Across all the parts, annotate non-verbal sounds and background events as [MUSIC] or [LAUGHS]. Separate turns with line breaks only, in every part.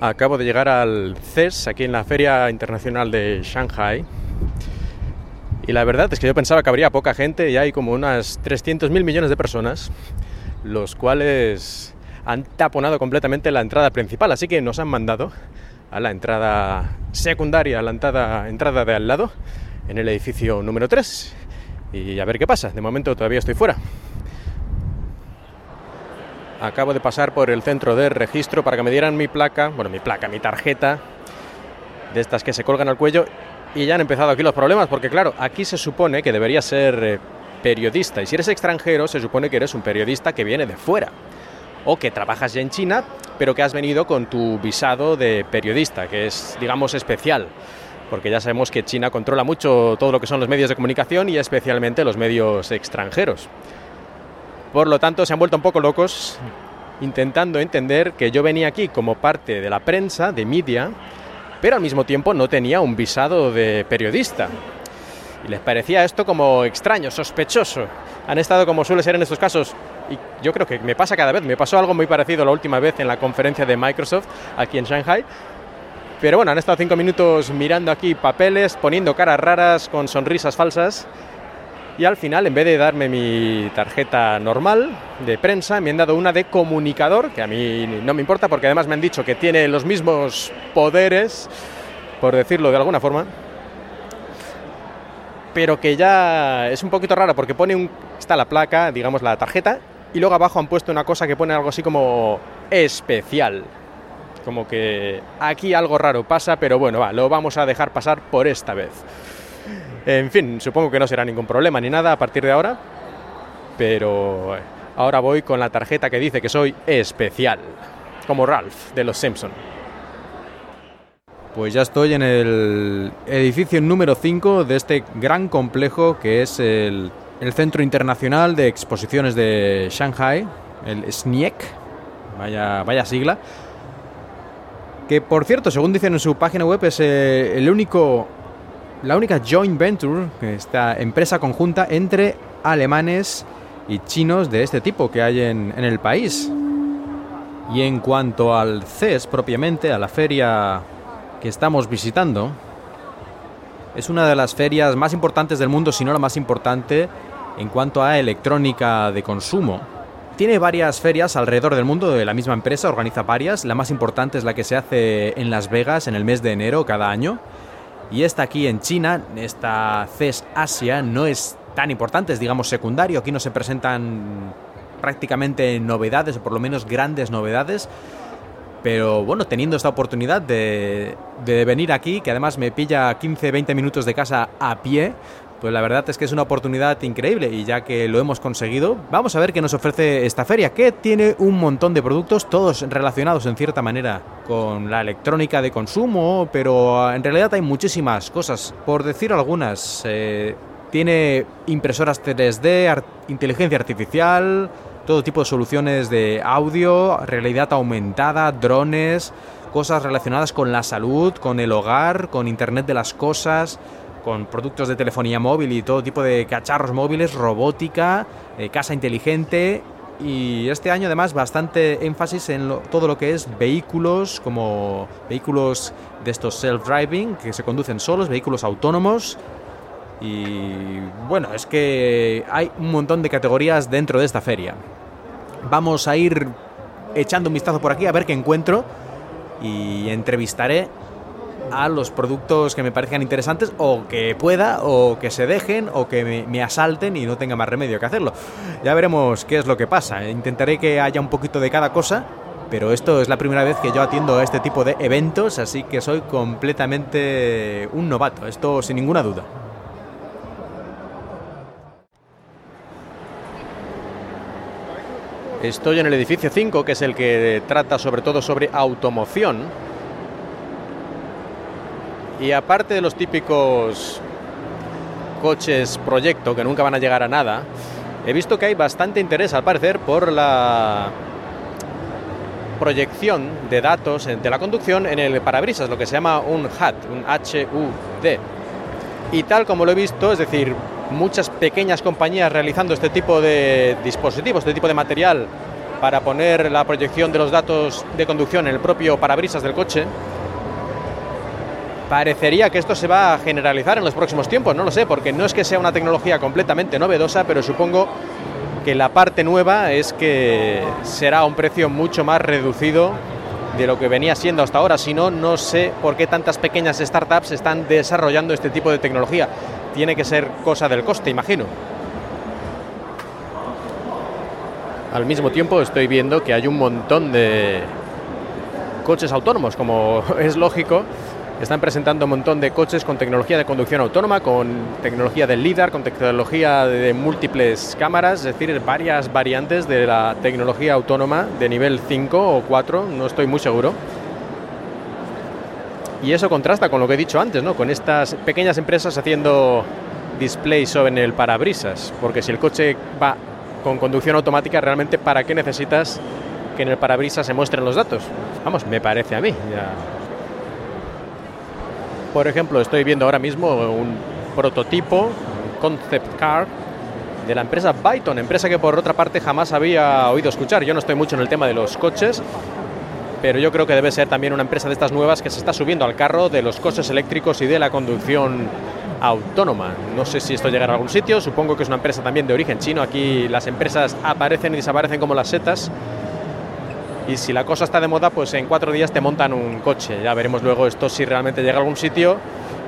Acabo de llegar al CES, aquí en la Feria Internacional de Shanghai. Y la verdad es que yo pensaba que habría poca gente y hay como unas 300.000 millones de personas, los cuales han taponado completamente la entrada principal, así que nos han mandado a la entrada secundaria, a la entrada, entrada de al lado, en el edificio número 3. Y a ver qué pasa, de momento todavía estoy fuera. Acabo de pasar por el centro de registro para que me dieran mi placa, bueno, mi placa, mi tarjeta, de estas que se colgan al cuello, y ya han empezado aquí los problemas, porque claro, aquí se supone que debería ser eh, periodista, y si eres extranjero, se supone que eres un periodista que viene de fuera, o que trabajas ya en China, pero que has venido con tu visado de periodista, que es, digamos, especial porque ya sabemos que China controla mucho todo lo que son los medios de comunicación y especialmente los medios extranjeros. Por lo tanto, se han vuelto un poco locos intentando entender que yo venía aquí como parte de la prensa, de media, pero al mismo tiempo no tenía un visado de periodista. Y les parecía esto como extraño, sospechoso. Han estado como suele ser en estos casos, y yo creo que me pasa cada vez, me pasó algo muy parecido la última vez en la conferencia de Microsoft aquí en Shanghai. Pero bueno, han estado cinco minutos mirando aquí papeles, poniendo caras raras con sonrisas falsas y al final, en vez de darme mi tarjeta normal de prensa, me han dado una de comunicador, que a mí no me importa porque además me han dicho que tiene los mismos poderes, por decirlo de alguna forma, pero que ya es un poquito raro porque pone un, está la placa, digamos la tarjeta, y luego abajo han puesto una cosa que pone algo así como especial. Como que aquí algo raro pasa, pero bueno, va, lo vamos a dejar pasar por esta vez. En fin, supongo que no será ningún problema ni nada a partir de ahora, pero eh, ahora voy con la tarjeta que dice que soy especial, como Ralph de los Simpson. Pues ya estoy en el edificio número 5 de este gran complejo que es el, el Centro Internacional de Exposiciones de Shanghai, el SNIEC, vaya, vaya sigla, que por cierto, según dicen en su página web, es eh, el único la única joint venture, esta empresa conjunta entre alemanes y chinos de este tipo que hay en, en el país. Y en cuanto al CES propiamente, a la feria que estamos visitando, es una de las ferias más importantes del mundo, si no la más importante, en cuanto a electrónica de consumo. Tiene varias ferias alrededor del mundo de la misma empresa, organiza varias. La más importante es la que se hace en Las Vegas en el mes de enero cada año. Y esta aquí en China, esta CES Asia, no es tan importante, es digamos secundario. Aquí no se presentan prácticamente novedades, o por lo menos grandes novedades. Pero bueno, teniendo esta oportunidad de, de venir aquí, que además me pilla 15-20 minutos de casa a pie, pues la verdad es que es una oportunidad increíble y ya que lo hemos conseguido, vamos a ver qué nos ofrece esta feria, que tiene un montón de productos, todos relacionados en cierta manera con la electrónica de consumo, pero ah, en realidad hay muchísimas cosas. Por decir algunas, eh, tiene impresoras 3D, inteligencia artificial, todo tipo de soluciones de audio, realidad aumentada, drones, cosas relacionadas con la salud, con el hogar, con Internet de las Cosas con productos de telefonía móvil y todo tipo de cacharros móviles, robótica, eh, casa inteligente y este año además bastante énfasis en todo lo que es vehículos como vehículos de estos self-driving que se conducen solos, vehículos autónomos y bueno, es que hay un montón de categorías dentro de esta feria. Vamos a ir echando un vistazo por aquí a ver qué encuentro y entrevistaré a los productos que me parezcan interesantes o que pueda o que se dejen o que me, asalten y no tenga más remedio que hacerlo. Ya veremos qué es lo que pasa. Intentaré que haya un poquito de cada cosa, pero esto es la primera vez que yo atiendo a este tipo de eventos, así que soy completamente un novato, esto sin ninguna duda. Estoy en el edificio 5, que es el que trata sobre todo sobre automoción y aparte de los típicos coches proyecto que nunca van a llegar a nada, he visto que hay bastante interés al parecer por la proyección de datos de la conducción en el parabrisas, lo que se llama un HUD, un HUD. Y tal como lo he visto, es decir, muchas pequeñas compañías realizando este tipo de dispositivos, este tipo de material para poner la proyección de los datos de conducción en el propio parabrisas del coche. Parecería que esto se va a generalizar en los próximos tiempos, no lo sé, porque no es que sea una tecnología completamente novedosa, pero supongo que la parte nueva es que será a un precio mucho más reducido de lo que venía siendo hasta ahora. Si no, no sé por qué tantas pequeñas startups están desarrollando este tipo de tecnología. Tiene que ser cosa del coste, imagino. Al mismo tiempo estoy viendo que hay un montón de coches autónomos, como [LAUGHS] es lógico. Están presentando un montón de coches con tecnología de conducción autónoma, con tecnología del LIDAR, con tecnología de múltiples cámaras, es decir, varias variantes de la tecnología autónoma de nivel 5 o 4, no estoy muy seguro. Y eso contrasta con lo que he dicho antes, ¿no? Con estas pequeñas empresas haciendo displays sobre el parabrisas, porque si el coche va con conducción automática, realmente ¿para qué necesitas que en el parabrisas se muestren los datos? Vamos, me parece a mí. Por ejemplo, estoy viendo ahora mismo un prototipo, un concept car de la empresa Byton, empresa que por otra parte jamás había oído escuchar. Yo no estoy mucho en el tema de los coches, pero yo creo que debe ser también una empresa de estas nuevas que se está subiendo al carro de los coches eléctricos y de la conducción autónoma. No sé si esto llegará a algún sitio, supongo que es una empresa también de origen chino. Aquí las empresas aparecen y desaparecen como las setas. Y si la cosa está de moda, pues en cuatro días te montan un coche. Ya veremos luego esto si realmente llega a algún sitio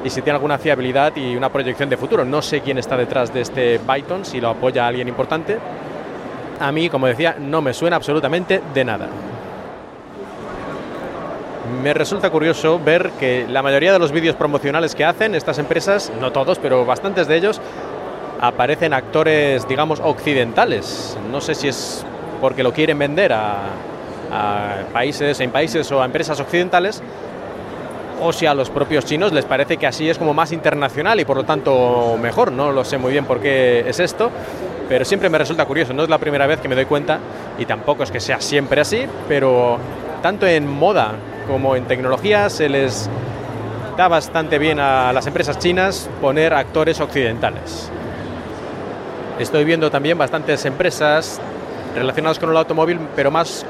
y si tiene alguna fiabilidad y una proyección de futuro. No sé quién está detrás de este Byton, si lo apoya alguien importante. A mí, como decía, no me suena absolutamente de nada me resulta curioso ver que la mayoría de los vídeos promocionales que hacen estas empresas, no todos, pero bastantes de ellos, aparecen actores, digamos, occidentales. No sé si es porque lo quieren vender a, países, en países o a empresas occidentales, o si a los propios chinos les parece que así es como más internacional y por lo tanto mejor. No lo sé muy bien por qué es esto, pero siempre me resulta curioso. No es la primera vez que me doy cuenta y tampoco es que sea siempre así, pero tanto en moda como en tecnología se les da bastante bien a las empresas chinas poner actores occidentales. Estoy viendo también bastantes empresas relacionadas con el automóvil, pero más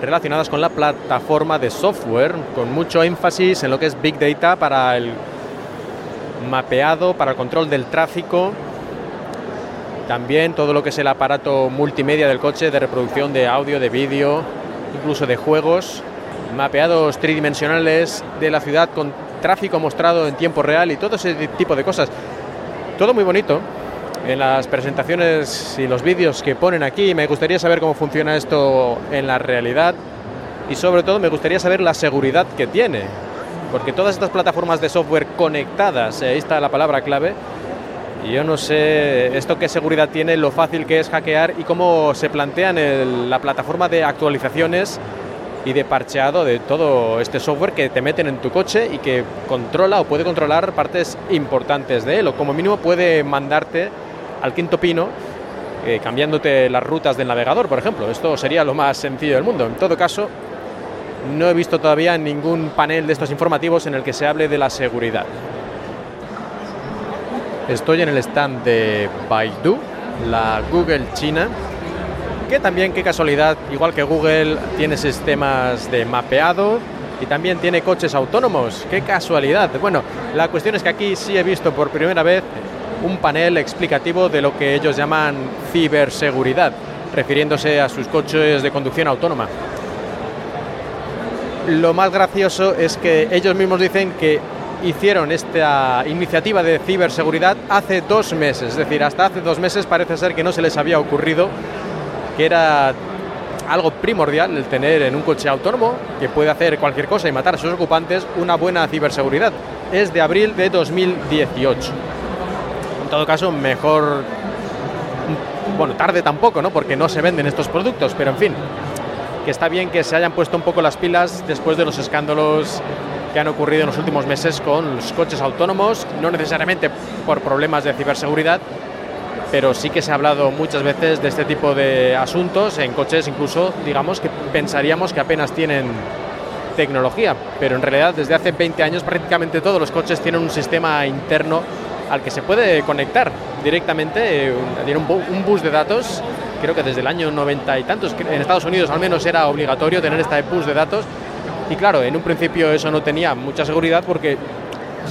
relacionadas con la plataforma de software, con mucho énfasis en lo que es Big Data para el mapeado, para el control del tráfico, también todo lo que es el aparato multimedia del coche de reproducción de audio, de vídeo, incluso de juegos mapeados tridimensionales de la ciudad con tráfico mostrado en tiempo real y todo ese tipo de cosas. Todo muy bonito. En las presentaciones y los vídeos que ponen aquí, me gustaría saber cómo funciona esto en la realidad y sobre todo me gustaría saber la seguridad que tiene, porque todas estas plataformas de software conectadas, ahí está la palabra clave, y yo no sé esto qué seguridad tiene, lo fácil que es hackear y cómo se plantean la plataforma de actualizaciones y de parcheado de todo este software que te meten en tu coche y que controla o puede controlar partes importantes de él o como mínimo puede mandarte al quinto pino eh, cambiándote las rutas del navegador, por ejemplo. Esto sería lo más sencillo del mundo. En todo caso, no he visto todavía ningún panel de estos informativos en el que se hable de la seguridad. Estoy en el stand de Baidu, la Google China, que también, qué casualidad, igual que Google, tiene sistemas de mapeado y también tiene coches autónomos. Qué casualidad. Bueno, la cuestión es que aquí sí he visto por primera vez un panel explicativo de lo que ellos llaman ciberseguridad, refiriéndose a sus coches de conducción autónoma. Lo más gracioso es que ellos mismos dicen que hicieron esta iniciativa de ciberseguridad hace dos meses, es decir, hasta hace dos meses parece ser que no se les había ocurrido que era algo primordial el tener en un coche autónomo que puede hacer cualquier cosa y matar a sus ocupantes una buena ciberseguridad. Es de abril de 2018. Todo caso, mejor... Bueno, tarde tampoco, ¿no? Porque no se venden estos productos, pero en fin, que está bien que se hayan puesto un poco las pilas después de los escándalos que han ocurrido en los últimos meses con los coches autónomos, no necesariamente por problemas de ciberseguridad, pero sí que se ha hablado muchas veces de este tipo de asuntos en coches incluso, digamos, que pensaríamos que apenas tienen tecnología, pero en realidad desde hace 20 años prácticamente todos los coches tienen un sistema interno al que se puede conectar directamente, eh, tiene un, bus de datos creo que desde el año 90 y tantos, en Estados Unidos al menos era obligatorio tener esta push de datos. Y claro, en un principio eso no tenía mucha seguridad porque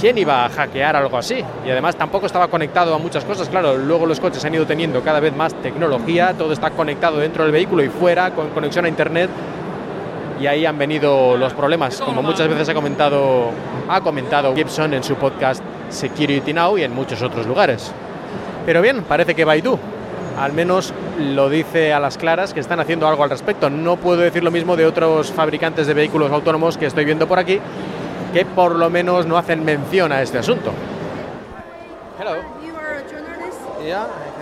¿quién iba a hackear algo así? Y además tampoco estaba conectado a muchas cosas. Claro, luego los coches han ido teniendo cada vez más tecnología, todo está conectado dentro del vehículo y fuera, con conexión a Internet. Y ahí han venido los problemas, como muchas veces ha comentado, ha comentado Gibson en su podcast Security Now y en muchos otros lugares. Pero bien, parece que Baidu, al menos lo dice a las claras que están haciendo algo al respecto. No puedo decir lo mismo de otros fabricantes de vehículos autónomos que estoy viendo por aquí, que por lo menos no hacen mención a este asunto.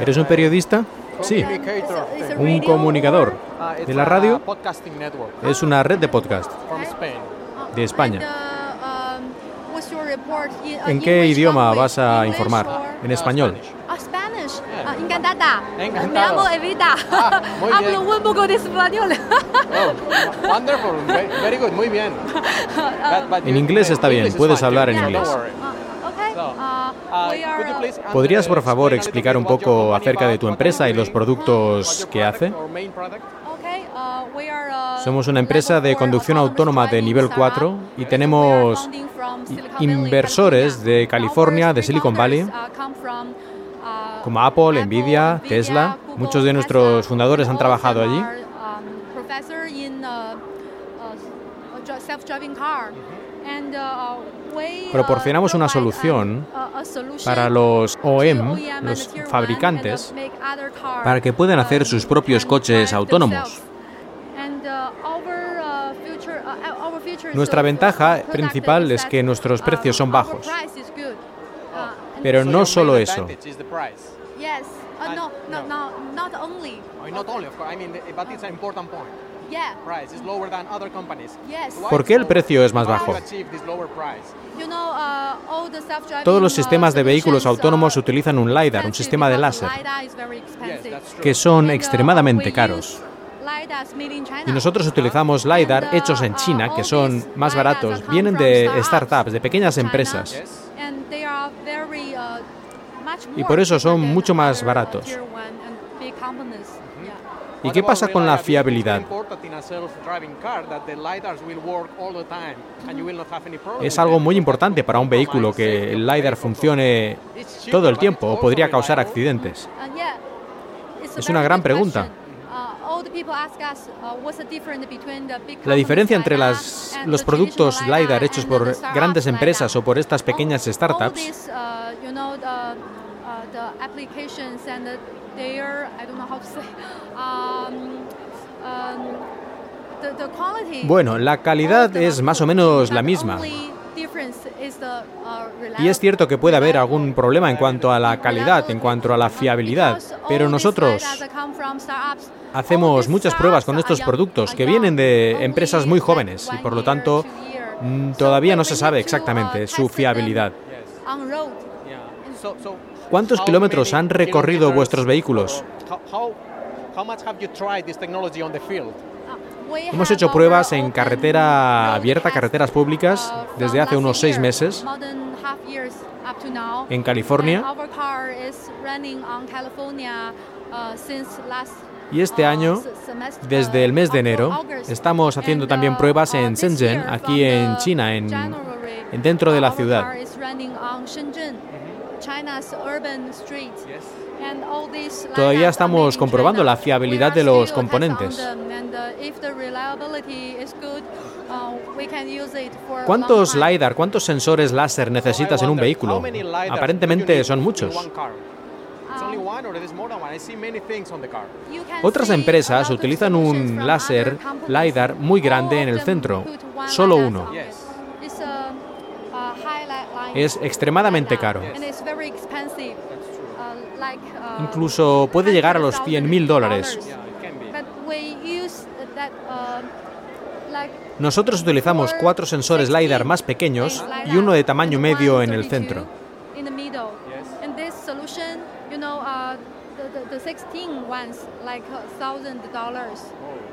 ¿Eres un periodista? Sí. Un comunicador. ¿De la radio? Es una red de podcast. De España. ¿En qué idioma vas a informar? En español.
encantada. Me llamo Evita. [LAUGHS] Hablo un poco de español.
oh, wonderful. Very good. Muy bien. [LAUGHS] En inglés está bien. Puedes hablar en inglés. ¿Podrías, por favor, explicar un poco acerca de tu empresa y los productos que hace? Somos una empresa de conducción autónoma de nivel 4 y tenemos inversores de California, de Silicon Valley, como Apple, Nvidia, Tesla. Muchos de nuestros fundadores han trabajado allí. Proporcionamos una solución para los OEM, los fabricantes, para que puedan hacer sus propios coches autónomos. Nuestra ventaja principal es que nuestros precios son bajos. Pero no solo eso. ¿Por qué el precio es más bajo? Uh, Todos los sistemas de vehículos autónomos utilizan un LiDAR, un sistema de láser, que son uh, extremadamente caros. Y nosotros utilizamos LiDAR uh, hechos en China, que son más baratos. Vienen de startups, de pequeñas empresas y por eso son mucho más baratos. ¿Y qué pasa con la fiabilidad? Es algo muy importante para un vehículo que el LiDAR funcione todo el tiempo o podría causar accidentes. Es una gran pregunta. La diferencia entre las, los productos LiDAR hechos por grandes empresas o por estas pequeñas startups [LAUGHS] bueno, la calidad es más o menos la misma. Uh, y es cierto que puede haber algún problema en cuanto a la calidad, en cuanto a la fiabilidad, pero nosotros hacemos muchas pruebas con estos productos que vienen de empresas muy jóvenes y por lo tanto mm, todavía no se sabe exactamente su fiabilidad. ¿Cuántos kilómetros han recorrido vuestros vehículos? Hemos hecho pruebas en carretera abierta, carreteras públicas, desde hace unos seis meses en California. Y este año, desde el mes de enero, estamos haciendo también pruebas en Shenzhen, aquí en China, en, dentro de la ciudad. Todavía estamos comprobando la fiabilidad de los componentes. ¿Cuántos LiDAR, cuántos sensores láser necesitas en un vehículo? Aparentemente son muchos. Otras empresas utilizan un láser LiDAR muy grande en el centro, solo uno. es extremadamente caro. Incluso puede llegar a los 100.000 dólares. Nosotros utilizamos cuatro sensores LiDAR más pequeños y uno de tamaño medio en el centro.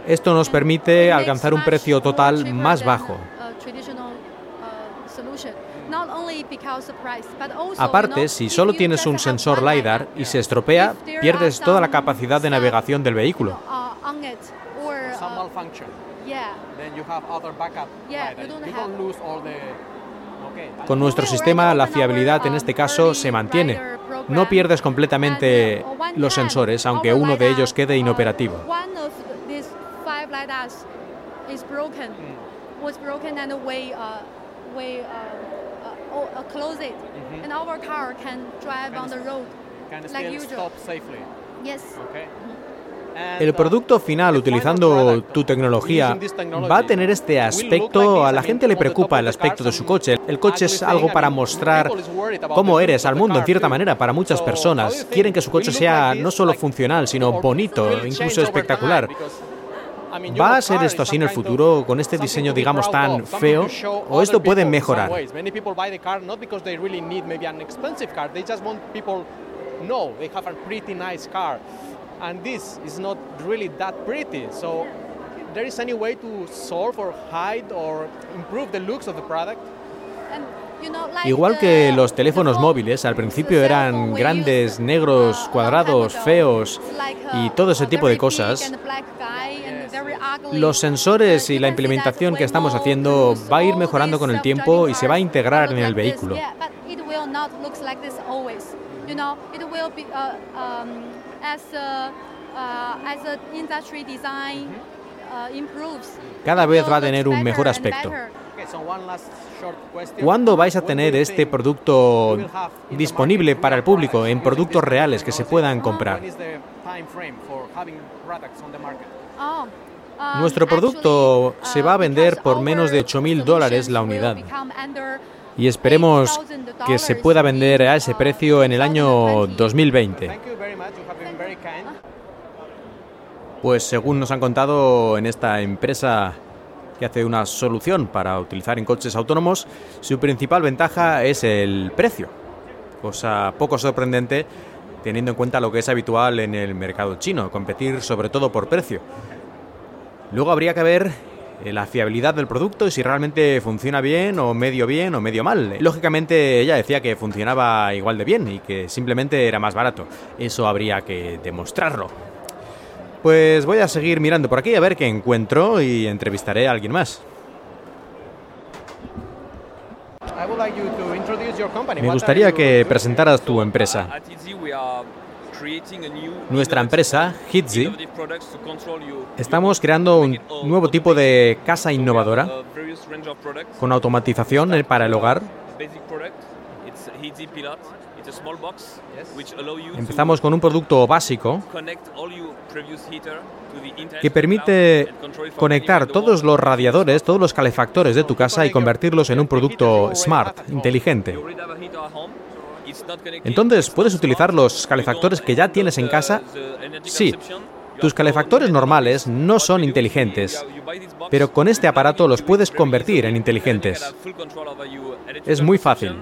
Esto nos permite alcanzar un precio total más bajo. Aparte, si solo tienes un sensor LiDAR y se estropea, pierdes toda la capacidad de navegación del vehículo. Con nuestro sistema, la fiabilidad en este caso se mantiene. No pierdes completamente los sensores, aunque uno de ellos quede inoperativo. El producto final, utilizando tu tecnología, va a tener este aspecto. A la gente le preocupa el aspecto de su coche. El coche es algo para mostrar cómo eres al mundo, en cierta manera, para muchas personas. Quieren que su coche sea no solo funcional, sino bonito, incluso espectacular. ¿Va a ser esto así en el futuro con este diseño, digamos, tan feo? ¿O esto puede mejorar? No, they have a pretty nice car, and this is not really that pretty. So, there is any way to solve or hide or improve the looks of the product? Igual que los teléfonos móviles, al principio eran grandes, negros, cuadrados, feos y todo ese tipo de cosas, los sensores y la implementación que estamos haciendo va a ir mejorando con el tiempo y se va a integrar en el vehículo. Cada vez va a tener un mejor aspecto. ¿Cuándo vais a tener este producto disponible para el público en productos reales que se puedan comprar? Um, Nuestro producto se va a vender por menos de 8.000 dólares la unidad y esperemos que se pueda vender a ese precio en el año 2020. Pues según nos han contado en esta empresa que hace una solución para utilizar en coches autónomos, su principal ventaja es el precio, cosa poco sorprendente teniendo en cuenta lo que es habitual en el mercado chino, competir sobre todo por precio. Luego habría que ver eh, la fiabilidad del producto y si realmente funciona bien o medio bien o medio mal. Lógicamente ella decía que funcionaba igual de bien y que simplemente era más barato. Eso habría que demostrarlo. Pues voy a seguir mirando por aquí a ver qué encuentro y entrevistaré a alguien más. Me gustaría que presentaras tu empresa. Nuestra empresa, Hitzi, estamos creando un nuevo tipo de casa innovadora con automatización para el hogar. Empezamos con un producto básico que permite conectar todos los radiadores, todos los calefactores de tu casa y convertirlos en un producto smart, inteligente. Entonces, ¿puedes utilizar los calefactores que ya tienes en casa? Sí. Tus calefactores normales no son inteligentes, pero con este aparato los puedes convertir en inteligentes. Es muy fácil.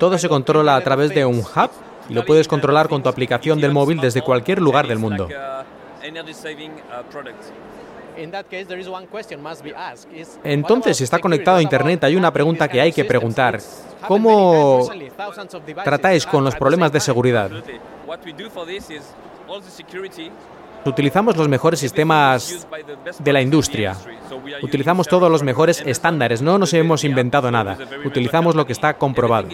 Todo se controla a través de un hub y lo puedes controlar con tu aplicación del móvil desde cualquier lugar del mundo. Entonces, si está conectado a Internet, hay una pregunta que hay que preguntar. ¿Cómo tratáis con los problemas de seguridad? Utilizamos los mejores sistemas de la industria. Utilizamos todos los mejores estándares. No nos hemos inventado nada. Utilizamos lo que está comprobado.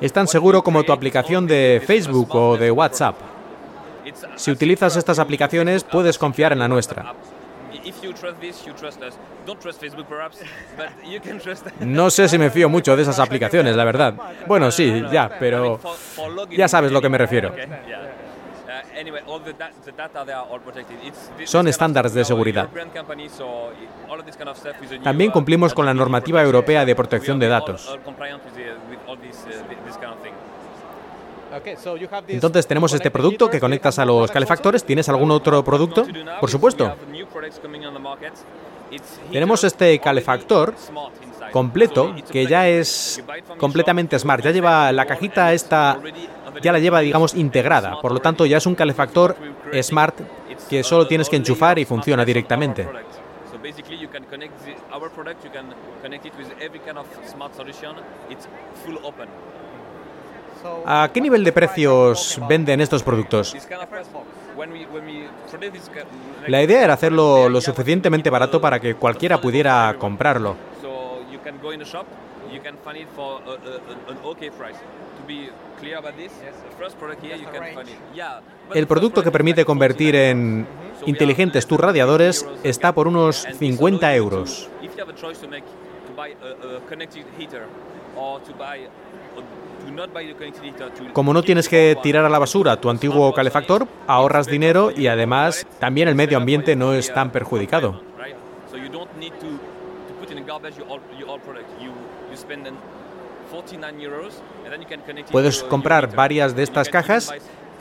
Es tan seguro como tu aplicación de Facebook o de WhatsApp. Si utilizas estas aplicaciones, puedes confiar en la nuestra. No sé si me fío mucho de esas aplicaciones, la verdad. Bueno, sí, ya, pero ya sabes lo que me refiero. Son estándares de seguridad. También cumplimos con la normativa europea de protección de datos. Entonces tenemos este producto que conectas a los calefactores. ¿Tienes algún otro producto? Por supuesto. Tenemos este calefactor completo que ya es completamente smart, ya lleva la cajita esta ya la lleva digamos integrada, por lo tanto ya es un calefactor smart que solo tienes que enchufar y funciona directamente. ¿A qué nivel de precios venden estos productos? La idea era hacerlo lo suficientemente barato para que cualquiera pudiera comprarlo. El producto que permite convertir en inteligentes tus radiadores está por unos 50 euros. Como no tienes que tirar a la basura tu antiguo calefactor, ahorras dinero y además también el medio ambiente no es tan perjudicado. Puedes comprar varias de estas cajas,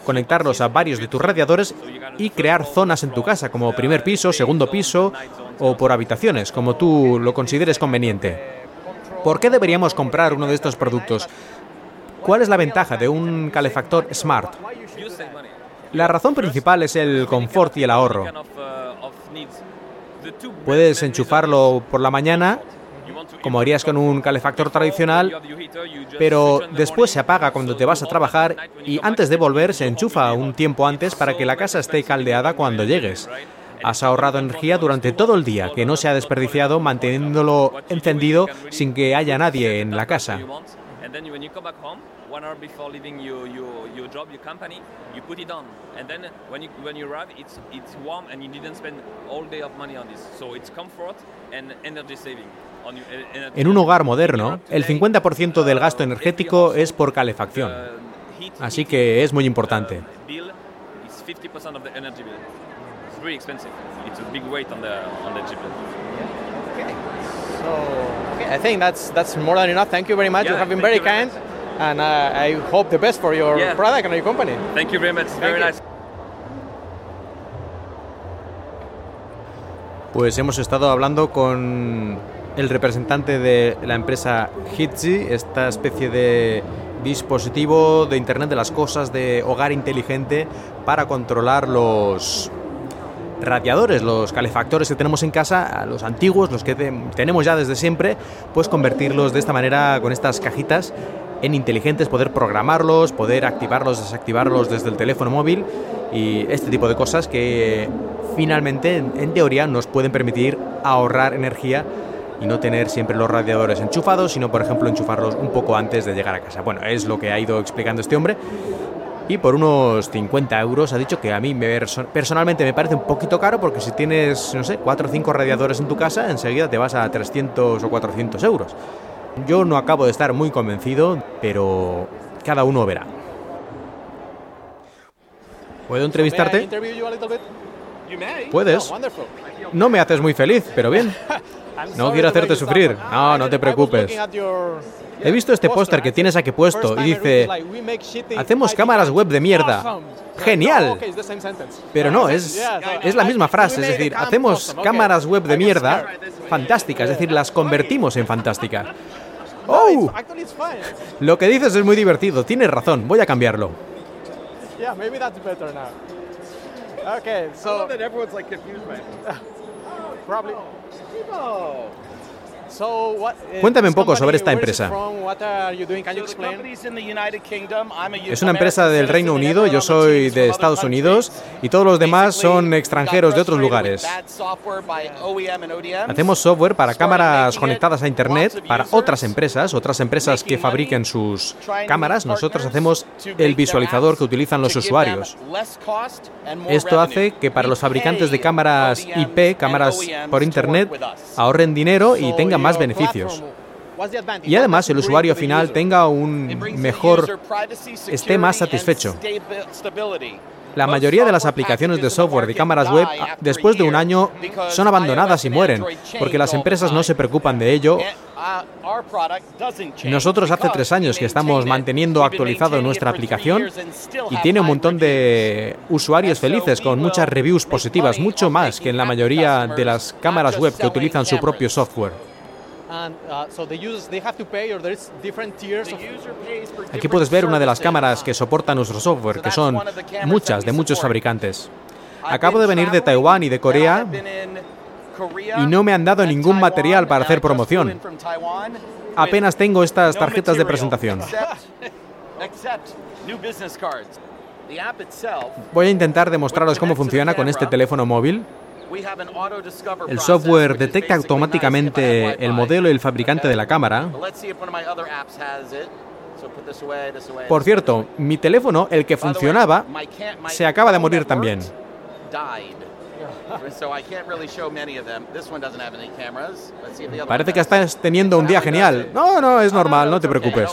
conectarlos a varios de tus radiadores y crear zonas en tu casa, como primer piso, segundo piso o por habitaciones, como tú lo consideres conveniente. ¿Por qué deberíamos comprar uno de estos productos? ¿Cuál es la ventaja de un calefactor smart? La razón principal es el confort y el ahorro. Puedes enchufarlo por la mañana, como harías con un calefactor tradicional, pero después se apaga cuando te vas a trabajar y antes de volver se enchufa un tiempo antes para que la casa esté caldeada cuando llegues. Has ahorrado energía durante todo el día, que no se ha desperdiciado manteniéndolo encendido sin que haya nadie en la casa. En un hogar moderno, el 50% del gasto energético es por calefacción. Así que es muy importante. really expensive. It's a big weight on the on the GPL. Okay. So okay, I think that's that's more than enough. Thank you very much. Yeah, you have been very kind, and uh, I hope the best for your yeah. product and your company.
Thank you very much. Very nice.
Pues hemos estado hablando con el representante de la empresa Hitzi, esta especie de dispositivo de Internet de las Cosas, de hogar inteligente para controlar los radiadores, los calefactores que tenemos en casa, los antiguos, los que tenemos ya desde siempre, pues convertirlos de esta manera con estas cajitas en inteligentes, poder programarlos, poder activarlos, desactivarlos desde el teléfono móvil y este tipo de cosas que finalmente, en teoría, nos pueden permitir ahorrar energía y no tener siempre los radiadores enchufados, sino por ejemplo enchufarlos un poco antes de llegar a casa. Bueno, es lo que ha ido explicando este hombre y por unos 50 euros ha dicho que a mí me, personalmente me parece un poquito caro porque si tienes, no sé, 4 o 5 radiadores en tu casa, enseguida te vas a 300 o 400 euros. Yo no acabo de estar muy convencido, pero cada uno verá. ¿Puedo entrevistarte? Puedes. No me haces muy feliz, pero bien. [LAUGHS] No quiero hacerte sufrir. No, no te preocupes. He visto este póster que tienes aquí puesto y dice, hacemos cámaras web de mierda. Genial. Pero no, es, es la misma frase, es decir, hacemos cámaras web de mierda fantásticas, es decir, las convertimos en fantásticas. ¡Oh! Lo que dices es muy divertido, tienes razón, voy a cambiarlo. Okay, so. Cuéntame un poco sobre esta empresa. Es una empresa del Reino Unido, yo soy de Estados Unidos y todos los demás son extranjeros de otros lugares. Hacemos software para cámaras conectadas a Internet para otras empresas, otras empresas que fabriquen sus cámaras. Nosotros hacemos el visualizador que utilizan los usuarios. Esto hace que para los fabricantes de cámaras IP, cámaras por Internet, ahorren dinero y tengan más beneficios. Y además el usuario final tenga un mejor, esté más satisfecho. La mayoría de las aplicaciones de software de cámaras web, después de un año, son abandonadas y mueren, porque las empresas no se preocupan de ello. Nosotros hace tres años que estamos manteniendo actualizado nuestra aplicación y tiene un montón de usuarios felices con muchas reviews positivas, mucho más que en la mayoría de las cámaras web que utilizan su propio software. Aquí puedes ver una de las cámaras que soporta nuestro software, que son muchas de muchos fabricantes. Acabo de venir de Taiwán y de Corea y no me han dado ningún material para hacer promoción. Apenas tengo estas tarjetas de presentación. [LAUGHS] Voy a intentar demostraros cómo funciona con este teléfono móvil. El software detecta automáticamente el modelo y el fabricante de la cámara. Por cierto, mi teléfono, el que funcionaba, se acaba de morir también. Parece que estás teniendo un día genial. No, no, es normal, no te preocupes.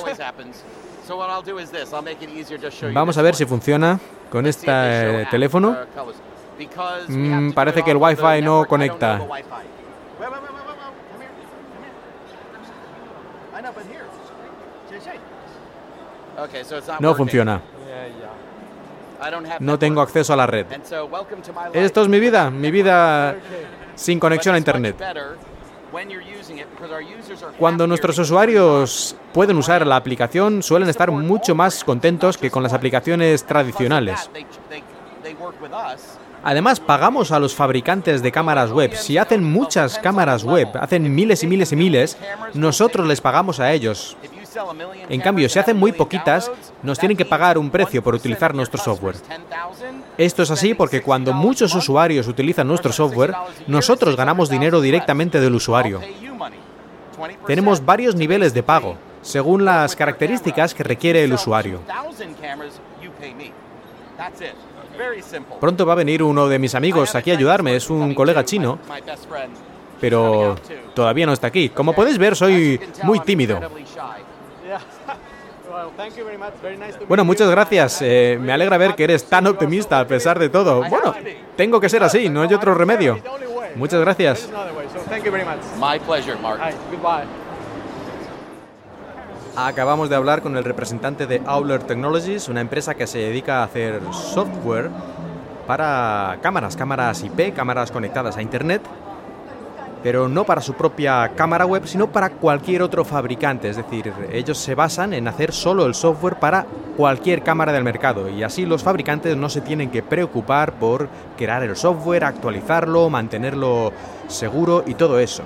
Vamos a ver si funciona con este teléfono. Mm, parece que el Wi-Fi no conecta. No funciona. No tengo acceso a la red. Esto es mi vida, mi vida sin conexión a Internet. Cuando nuestros usuarios pueden usar la aplicación, suelen estar mucho más contentos que con las aplicaciones tradicionales. Además, pagamos a los fabricantes de cámaras web. Si hacen muchas cámaras web, hacen miles y miles y miles, nosotros les pagamos a ellos. En cambio, si hacen muy poquitas, nos tienen que pagar un precio por utilizar nuestro software. Esto es así porque cuando muchos usuarios utilizan nuestro software, nosotros ganamos dinero directamente del usuario. Tenemos varios niveles de pago, según las características que requiere el usuario. Pronto va a venir uno de mis amigos aquí a ayudarme, es un colega chino, pero todavía no está aquí. Como podéis ver, soy muy tímido. [LAUGHS] Bueno, muchas gracias. Eh, me alegra ver que eres tan optimista a pesar de todo. Bueno, tengo que ser así, no hay otro remedio. Muchas gracias. Acabamos de hablar con el representante de Auler Technologies, una empresa que se dedica a hacer software para cámaras, cámaras IP, cámaras conectadas a Internet, pero no para su propia cámara web, sino para cualquier otro fabricante. Es decir, ellos se basan en hacer solo el software para cualquier cámara del mercado y así los fabricantes no se tienen que preocupar por crear el software, actualizarlo, mantenerlo seguro y todo eso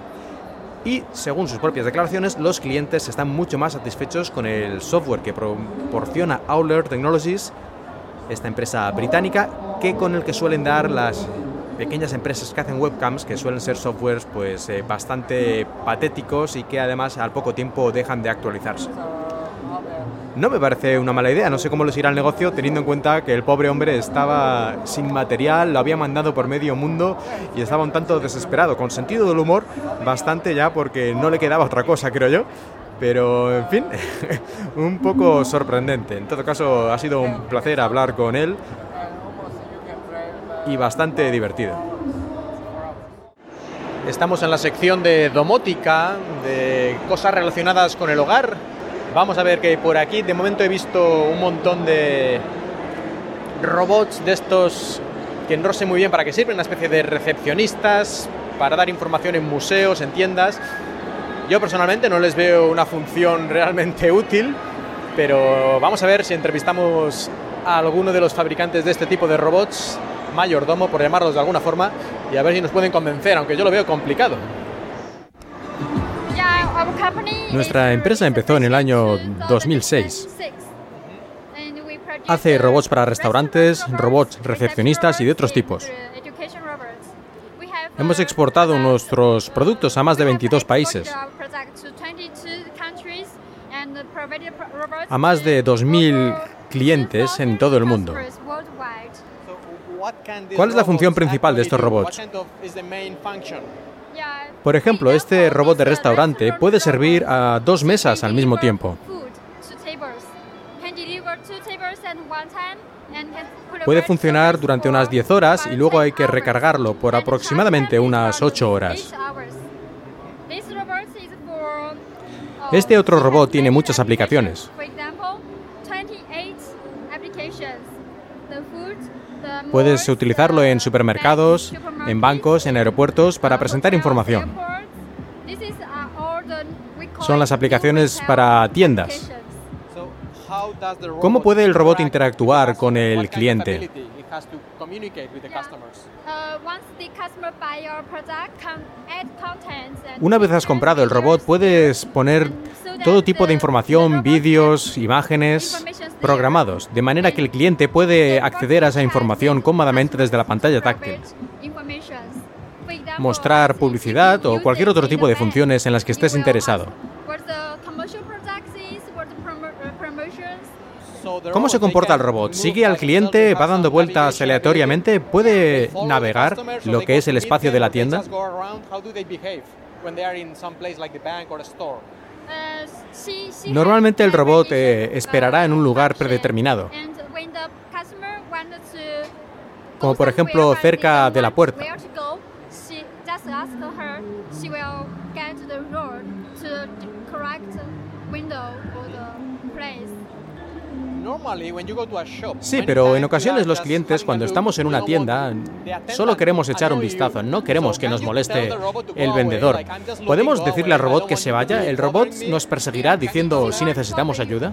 y, según sus propias declaraciones, los clientes están mucho más satisfechos con el software que proporciona Auler Technologies, esta empresa británica, que con el que suelen dar las pequeñas empresas que hacen webcams, que suelen ser softwares pues eh, bastante patéticos y que además al poco tiempo dejan de actualizarse. No me parece una mala idea, no sé cómo les irá el negocio teniendo en cuenta que el pobre hombre estaba sin material, lo había mandado por medio mundo y estaba un tanto desesperado, con sentido del humor bastante ya porque no le quedaba otra cosa, creo yo. Pero, en fin, [LAUGHS] un poco sorprendente. En todo caso, ha sido un placer hablar con él y bastante divertido. Estamos en la sección de domótica, de cosas relacionadas con el hogar Vamos a ver que por aquí de momento he visto un montón de robots de estos que no sé muy bien para qué sirven, una especie de recepcionistas para dar información en museos, en tiendas. Yo personalmente no les veo una función [LAUGHS] realmente útil, pero vamos a ver si entrevistamos a alguno de los fabricantes de este tipo de robots, mayordomo por llamarlos de alguna forma, y a ver si nos pueden convencer, aunque yo lo veo complicado. Nuestra empresa empezó en el año 2006. Hace robots para restaurantes, robots recepcionistas y de otros tipos. Hemos exportado nuestros productos a más de 22 países, a más de 2.000 clientes en todo el mundo. ¿Cuál es la función principal de estos robots? Por ejemplo, este robot de restaurante puede servir a dos mesas al mismo tiempo. Puede funcionar durante unas 10 horas y luego hay que recargarlo por aproximadamente unas 8 horas. Este otro robot tiene muchas aplicaciones. Puedes utilizarlo en supermercados, en bancos, en aeropuertos para presentar información. Son las aplicaciones para tiendas. ¿Cómo puede el robot interactuar con el cliente? Una vez has comprado el robot, puedes poner todo tipo de información, vídeos, imágenes programados, de manera que el cliente puede acceder a esa información cómodamente desde la pantalla táctil. Mostrar publicidad o cualquier otro tipo de funciones en las que estés interesado. ¿Cómo se comporta el robot? ¿Sigue al cliente? ¿Va dando vueltas aleatoriamente? ¿Puede navegar lo que es el espacio de la tienda? Normalmente el robot eh, esperará en un lugar predeterminado, como por ejemplo cerca de la puerta. Sí, pero en ocasiones los clientes, cuando estamos en una tienda, solo queremos echar un vistazo, no queremos que nos moleste el vendedor. ¿Podemos decirle al robot que se vaya? ¿El robot nos perseguirá diciendo si necesitamos ayuda?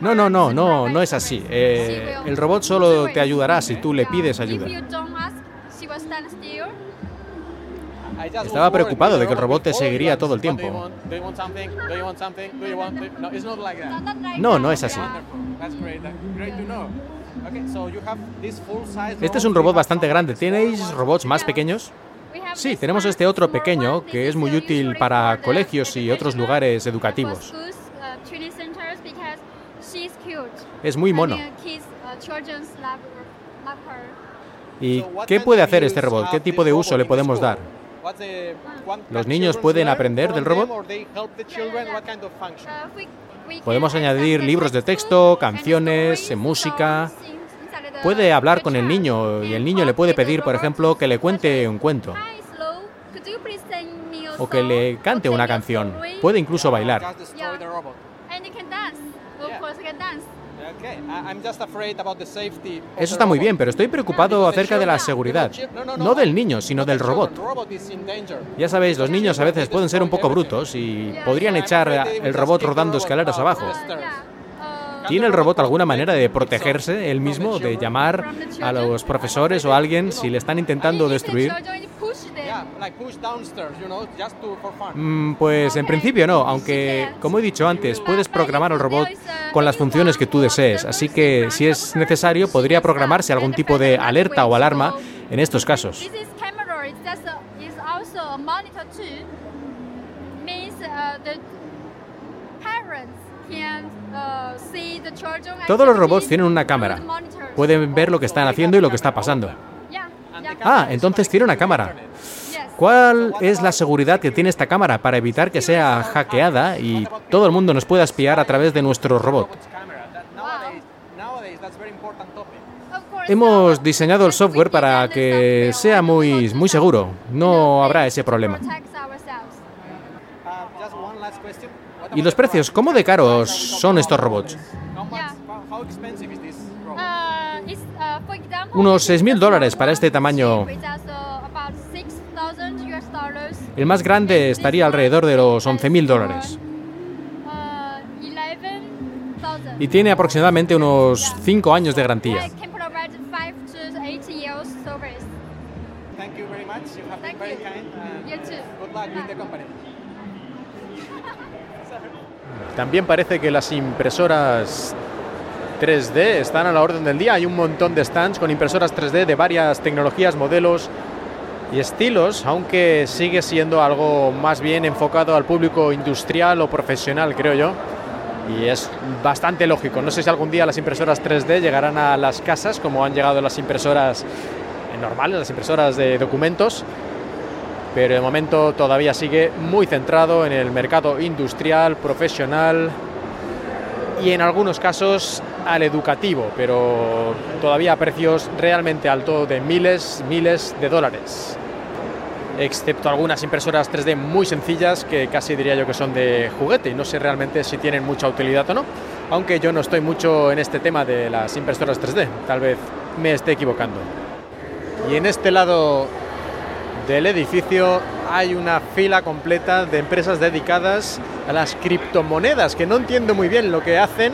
No, no, no, no, no es así. Eh, el robot solo te ayudará si tú le pides ayuda. Estaba preocupado de que el robot te seguiría todo el tiempo. No, no es así. Este es un robot bastante grande. ¿Tenéis robots más pequeños? Sí, tenemos este otro pequeño que es muy útil para colegios y otros lugares educativos. Es muy mono. ¿Y qué puede hacer este robot? ¿Qué tipo de uso le podemos dar? ¿Los niños pueden aprender del robot? Podemos añadir libros de texto, canciones, música. Puede hablar con el niño y el niño le puede pedir, por ejemplo, que le cuente un cuento. O que le cante una canción. Puede incluso bailar. Eso está muy bien, pero estoy preocupado acerca de la seguridad. No del niño, sino del robot. Ya sabéis, los niños a veces pueden ser un poco brutos y podrían echar el robot rodando escaleras abajo. ¿Tiene el robot alguna manera de protegerse él mismo, de llamar a los profesores o a alguien si le están intentando destruir? Mm, pues en principio no, aunque como he dicho antes, puedes programar al robot con las funciones que tú desees, así que si es necesario podría programarse algún tipo de alerta o alarma en estos casos. Todos los robots tienen una cámara. Pueden ver lo que están haciendo y lo que está pasando. Ah, entonces tiene una cámara. ¿Cuál es la seguridad que tiene esta cámara para evitar que sea hackeada y todo el mundo nos pueda espiar a través de nuestro robot? Hemos diseñado el software para que sea muy, muy seguro. No habrá ese problema. ¿Y los precios? ¿Cómo de caros son estos robots? Unos 6.000 dólares para este tamaño el más grande estaría alrededor de los 11.000 dólares. Y tiene aproximadamente unos 5 años de garantía. [LAUGHS] También parece que las impresoras 3D están a la orden del día. Hay un montón de stands con impresoras 3D de varias tecnologías, modelos y estilos, aunque sigue siendo algo más bien enfocado al público industrial o profesional, creo yo. Y es bastante lógico. No sé si algún día las impresoras 3D llegarán a las casas como han llegado las impresoras normales, las impresoras de documentos, pero de momento todavía sigue muy centrado en el mercado industrial, profesional y en algunos casos al educativo, pero todavía a precios realmente altos de miles, miles de dólares. Excepto algunas impresoras 3D muy sencillas que casi diría yo que son de juguete y no sé realmente si tienen mucha utilidad o no, aunque yo no estoy mucho en este tema de las impresoras 3D, tal vez me esté equivocando. Y en este lado del edificio hay una fila completa de empresas dedicadas a las criptomonedas, que no entiendo muy bien lo que hacen.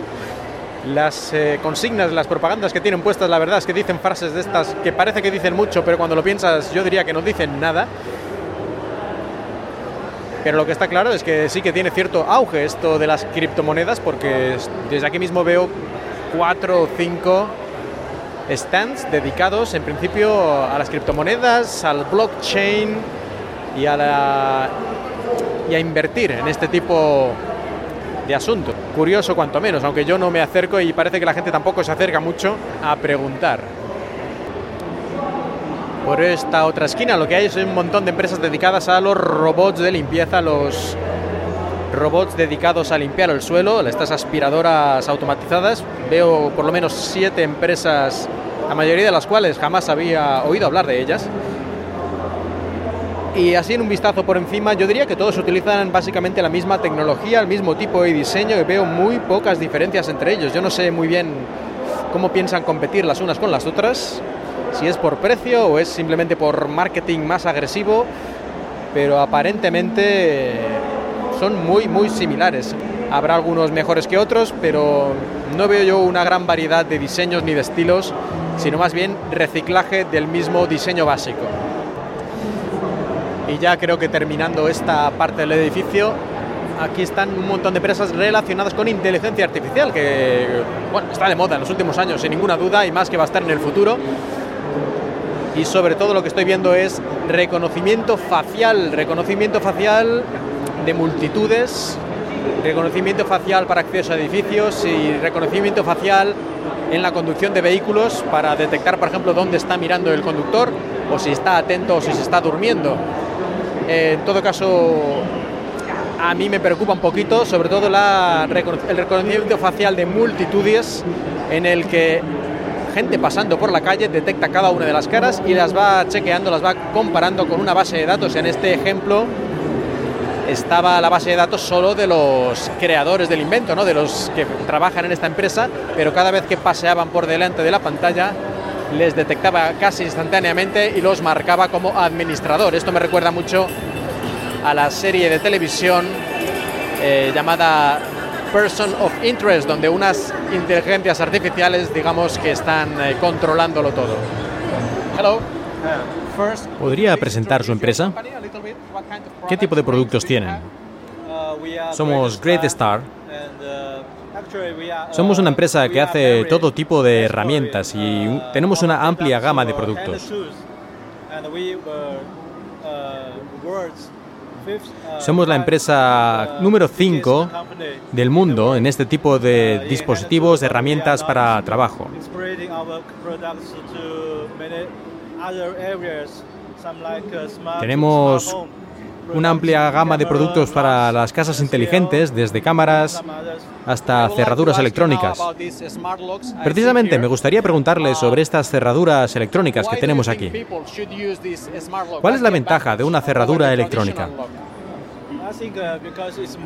Las eh, consignas, las propagandas que tienen puestas, la verdad es que dicen frases de estas que parece que dicen mucho, pero cuando lo piensas yo diría que no dicen nada. Pero lo que está claro es que sí que tiene cierto auge esto de las criptomonedas, porque desde aquí mismo veo cuatro o cinco stands dedicados en principio a las criptomonedas, al blockchain y a, la, y a invertir en este tipo de asuntos. Curioso cuanto menos, aunque yo no me acerco y parece que la gente tampoco se acerca mucho a preguntar. Por esta otra esquina lo que hay es un montón de empresas dedicadas a los robots de limpieza, los robots dedicados a limpiar el suelo, estas aspiradoras automatizadas. Veo por lo menos siete empresas, la mayoría de las cuales jamás había oído hablar de ellas. Y así en un vistazo por encima, yo diría que todos utilizan básicamente la misma tecnología, el mismo tipo de diseño y veo muy pocas diferencias entre ellos. Yo no sé muy bien cómo piensan competir las unas con las otras, si es por precio o es simplemente por marketing más agresivo, pero aparentemente son muy, muy similares. Habrá algunos mejores que otros, pero no veo yo una gran variedad de diseños ni de estilos, sino más bien reciclaje del mismo diseño básico. Y ya creo que terminando esta parte del edificio, aquí están un montón de empresas relacionadas con inteligencia artificial, que bueno, está de moda en los últimos años, sin ninguna duda, y más que va a estar en el futuro y sobre todo lo que estoy viendo es reconocimiento facial, reconocimiento facial de multitudes, reconocimiento facial para acceso a edificios y reconocimiento facial en la conducción de vehículos para detectar, por ejemplo, dónde está mirando el conductor o si está atento o si se está durmiendo. En todo caso, a mí me preocupa un poquito, sobre todo el reconocimiento facial de multitudes en el que gente pasando por la calle detecta cada una de las caras y las va chequeando, las va comparando con una base de datos. En este ejemplo estaba la base de datos solo de los creadores del invento, ¿no? de los que trabajan en esta empresa, pero cada vez que paseaban por delante de la pantalla les detectaba casi instantáneamente y los marcaba como administrador. Esto me recuerda mucho a la serie de televisión eh, llamada Person of Interest, donde unas inteligencias artificiales, digamos, que están eh, controlándolo todo. Hello.
¿Podría presentar su empresa? ¿Qué tipo de productos tienen? Somos Great Star. Somos una empresa que hace todo tipo de herramientas y tenemos una amplia gama de productos. Somos la empresa número 5 del mundo en este tipo de dispositivos, de herramientas para trabajo. Tenemos una amplia gama de productos para las casas inteligentes, desde cámaras hasta cerraduras electrónicas. Precisamente me gustaría preguntarle sobre estas cerraduras electrónicas que tenemos aquí. ¿Cuál es la ventaja de una cerradura electrónica?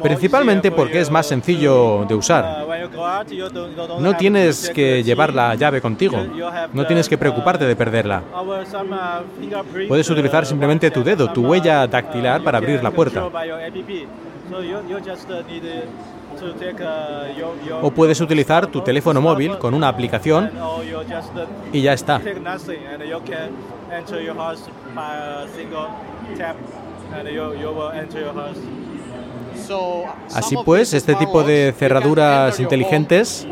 Principalmente porque es más sencillo de usar. No tienes que llevar la llave contigo. No tienes que preocuparte de perderla. Puedes utilizar simplemente tu dedo, tu huella dactilar para abrir la puerta. O puedes utilizar tu teléfono móvil con una aplicación y ya está. Así pues, este tipo de cerraduras inteligentes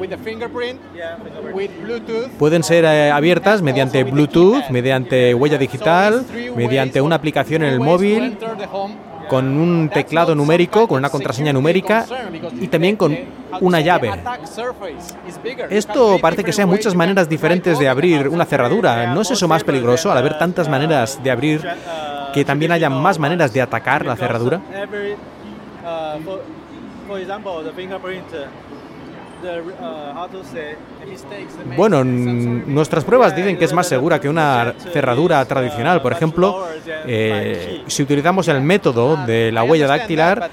pueden ser eh, abiertas mediante Bluetooth, mediante huella digital, mediante una aplicación en el móvil, con un teclado numérico, con una contraseña numérica y también con una llave. Esto parece que sean muchas maneras diferentes de abrir una cerradura. ¿No es eso más peligroso al haber tantas maneras de abrir que también haya más maneras de atacar la cerradura?
Bueno, nuestras pruebas dicen que es más segura que una cerradura tradicional. Por ejemplo, eh, si utilizamos el método de la huella dactilar,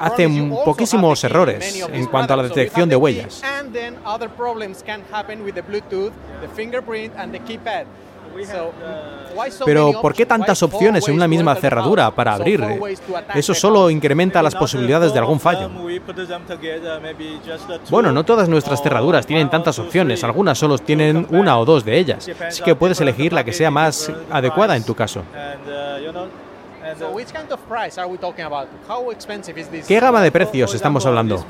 hacen poquísimos errores en cuanto a la detección de huellas. Pero ¿por qué tantas opciones en una misma cerradura para abrir? Eso solo incrementa las posibilidades de algún fallo. Bueno, no todas nuestras cerraduras tienen tantas opciones, algunas solo tienen una o dos de ellas, así que puedes elegir la que sea más adecuada en tu caso. ¿Qué gama de precios estamos hablando?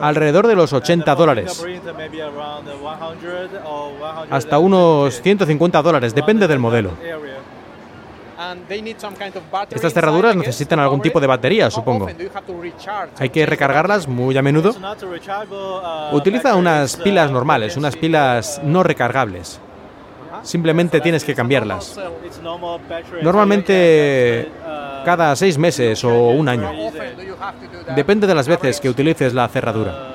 Alrededor de los 80 dólares. Hasta unos 150 dólares, depende del modelo. Estas cerraduras necesitan algún tipo de batería, supongo. Hay que recargarlas muy a menudo. Utiliza unas pilas normales, unas pilas no recargables. Simplemente tienes que cambiarlas. Normalmente cada seis meses o un año. Depende de las veces que utilices la cerradura.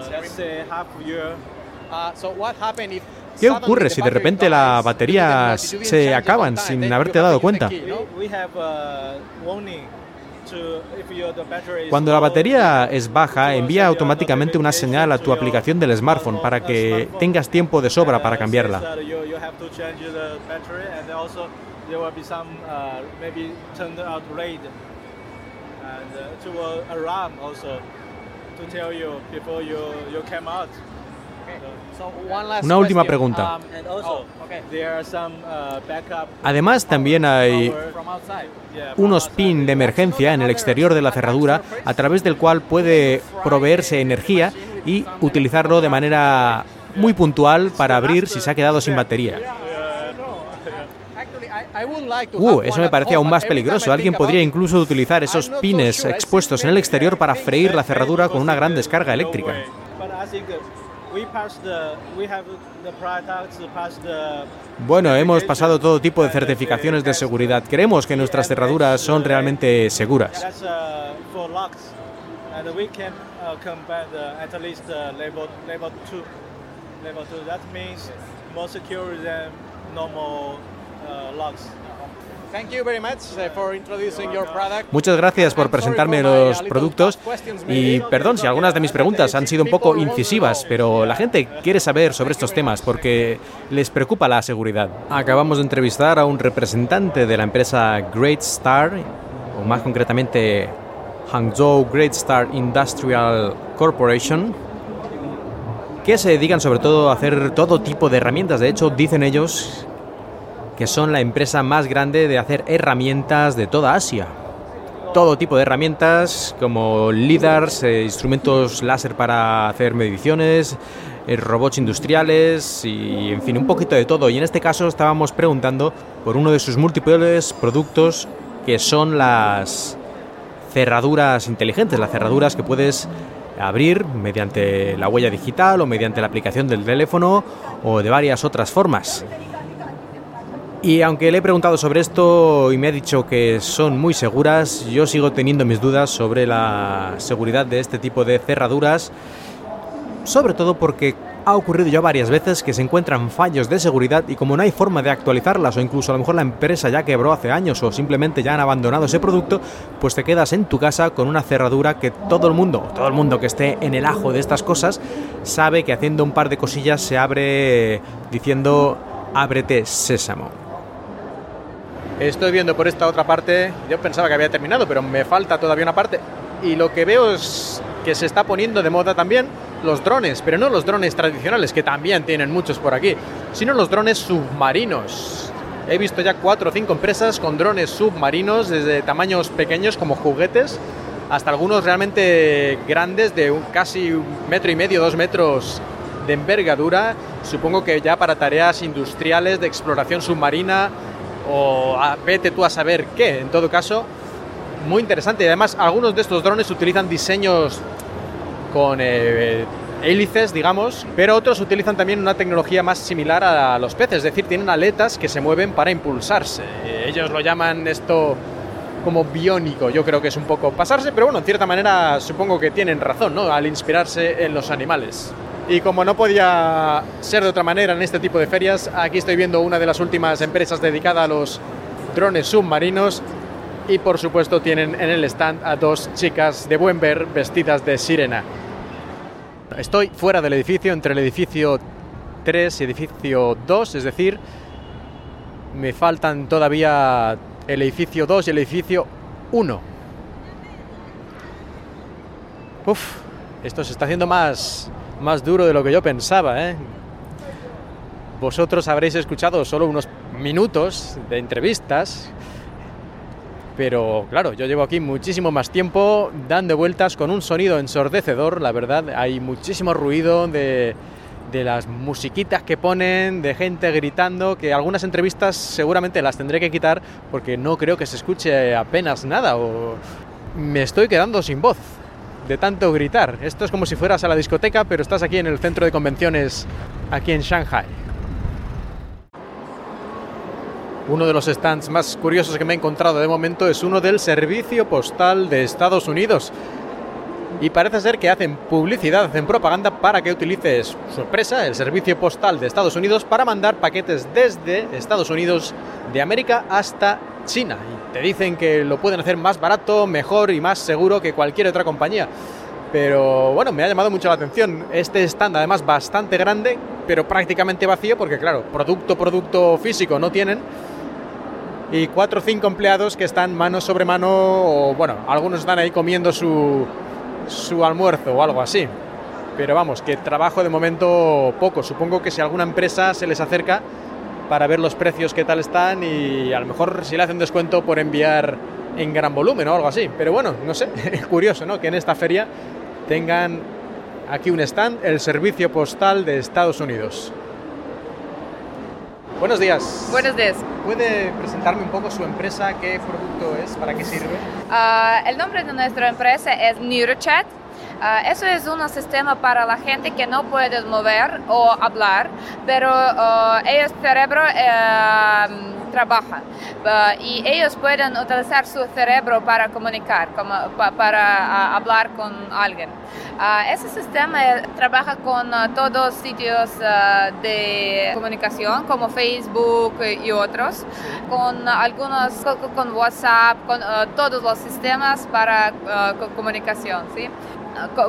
¿Qué ocurre si de repente la batería se acaban sin haberte dado cuenta? Cuando la batería es baja, envía automáticamente una señal a tu aplicación del smartphone para que tengas tiempo de sobra para cambiarla. Una última pregunta. Además, también hay unos pin de emergencia en el exterior de la cerradura a través del cual puede proveerse energía y utilizarlo de manera muy puntual para abrir si se ha quedado sin batería. Uh, eso me parecía aún más peligroso. Alguien podría incluso utilizar esos pines expuestos en el exterior para freír la cerradura con una gran descarga eléctrica. Bueno, hemos pasado todo tipo de certificaciones de seguridad. Creemos que nuestras cerraduras son realmente seguras. Muchas gracias por presentarme los productos y perdón si algunas de mis preguntas han sido un poco incisivas, pero la gente quiere saber sobre estos temas porque les preocupa la seguridad. Acabamos de entrevistar a un representante de la empresa Great Star, o más concretamente Hangzhou Great Star Industrial Corporation, que se dedican sobre todo a hacer todo tipo de herramientas. De hecho, dicen ellos que son la empresa más grande de hacer herramientas de toda Asia. Todo tipo de herramientas como LIDARs, eh, instrumentos láser para hacer mediciones, eh, robots industriales y en fin, un poquito de todo. Y en este caso estábamos preguntando por uno de sus múltiples productos que son las cerraduras inteligentes, las cerraduras que puedes abrir mediante la huella digital o mediante la aplicación del teléfono o de varias otras formas. Y aunque le he preguntado sobre esto y me ha dicho que son muy seguras, yo sigo teniendo mis dudas sobre la seguridad de este tipo de cerraduras, sobre todo porque ha ocurrido ya varias veces que se encuentran fallos de seguridad y como no hay forma de actualizarlas o incluso a lo mejor la empresa ya quebró hace años o simplemente ya han abandonado ese producto, pues te quedas en tu casa con una cerradura que todo el mundo, todo el mundo que esté en el ajo de estas cosas, sabe que haciendo un par de cosillas se abre diciendo ábrete sésamo. Estoy viendo por esta otra parte, yo pensaba que había terminado, pero me falta todavía una parte. Y lo que veo es que se está poniendo de moda también los drones, pero no los drones tradicionales, que también tienen muchos por aquí, sino los drones submarinos. He visto ya cuatro o cinco empresas con drones submarinos, desde tamaños pequeños como juguetes, hasta algunos realmente grandes, de un, casi un metro y medio, dos metros de envergadura. Supongo que ya para tareas industriales de exploración submarina, o vete tú a saber qué. En todo caso, muy interesante. Y además, algunos de estos drones utilizan diseños con eh, hélices, digamos, pero otros utilizan también una tecnología más similar a los peces, es decir, tienen aletas que se mueven para impulsarse. Ellos lo llaman esto como biónico. Yo creo que es un poco pasarse, pero bueno, en cierta manera supongo que tienen razón, ¿no? Al inspirarse en los animales. Y como no podía ser de otra manera en este tipo de ferias, aquí estoy viendo una de las últimas empresas dedicada a los drones submarinos y por supuesto tienen en el stand a dos chicas de buen ver vestidas de sirena. Estoy fuera del edificio, entre el edificio 3 y edificio 2, es decir, me faltan todavía el edificio 2 y el edificio 1. Uf, esto se está haciendo más, más duro de lo que yo pensaba, ¿eh? Vosotros habréis escuchado solo unos minutos de entrevistas, pero claro, yo llevo aquí muchísimo más tiempo dando vueltas con un sonido ensordecedor, la verdad, hay muchísimo ruido de, de las musiquitas que ponen, de gente gritando, que algunas entrevistas seguramente las tendré que quitar porque no creo que se escuche apenas nada o me estoy quedando sin voz de tanto gritar. Esto es como si fueras a la discoteca, pero estás aquí en el centro de convenciones, aquí en Shanghai. Uno de los stands más curiosos que me he encontrado de momento es uno del Servicio Postal de Estados Unidos y parece ser que hacen publicidad, hacen propaganda para que utilices su empresa, el Servicio Postal de Estados Unidos, para mandar paquetes desde Estados Unidos de América hasta China. Y te dicen que lo pueden hacer más barato, mejor y más seguro que cualquier otra compañía. Pero bueno, me ha llamado mucho la atención este stand, además bastante grande, pero prácticamente vacío, porque claro, producto, producto físico no tienen. Y cuatro o cinco empleados que están mano sobre mano, o bueno, algunos están ahí comiendo su, su almuerzo o algo así. Pero vamos, que trabajo de momento poco. Supongo que si alguna empresa se les acerca para ver los precios que tal están y a lo mejor si le hacen descuento por enviar en gran volumen o algo así. Pero bueno, no sé, [LAUGHS] curioso, ¿no? Que en esta feria tengan aquí un stand, el Servicio Postal de Estados Unidos. Buenos días.
Buenos días.
¿Puede presentarme un poco su empresa? ¿Qué producto es? ¿Para qué sirve?
Uh, el nombre de nuestra empresa es NeuroChat. Uh, eso es un sistema para la gente que no puede mover o hablar, pero uh, ellos cerebro uh, trabaja uh, y ellos pueden utilizar su cerebro para comunicar, como, pa, para hablar con alguien. ese sistema trabaja con todos sitios de comunicación como Facebook y otros, con algunos, con, con WhatsApp, con todos los sistemas para comunicación. ¿sí?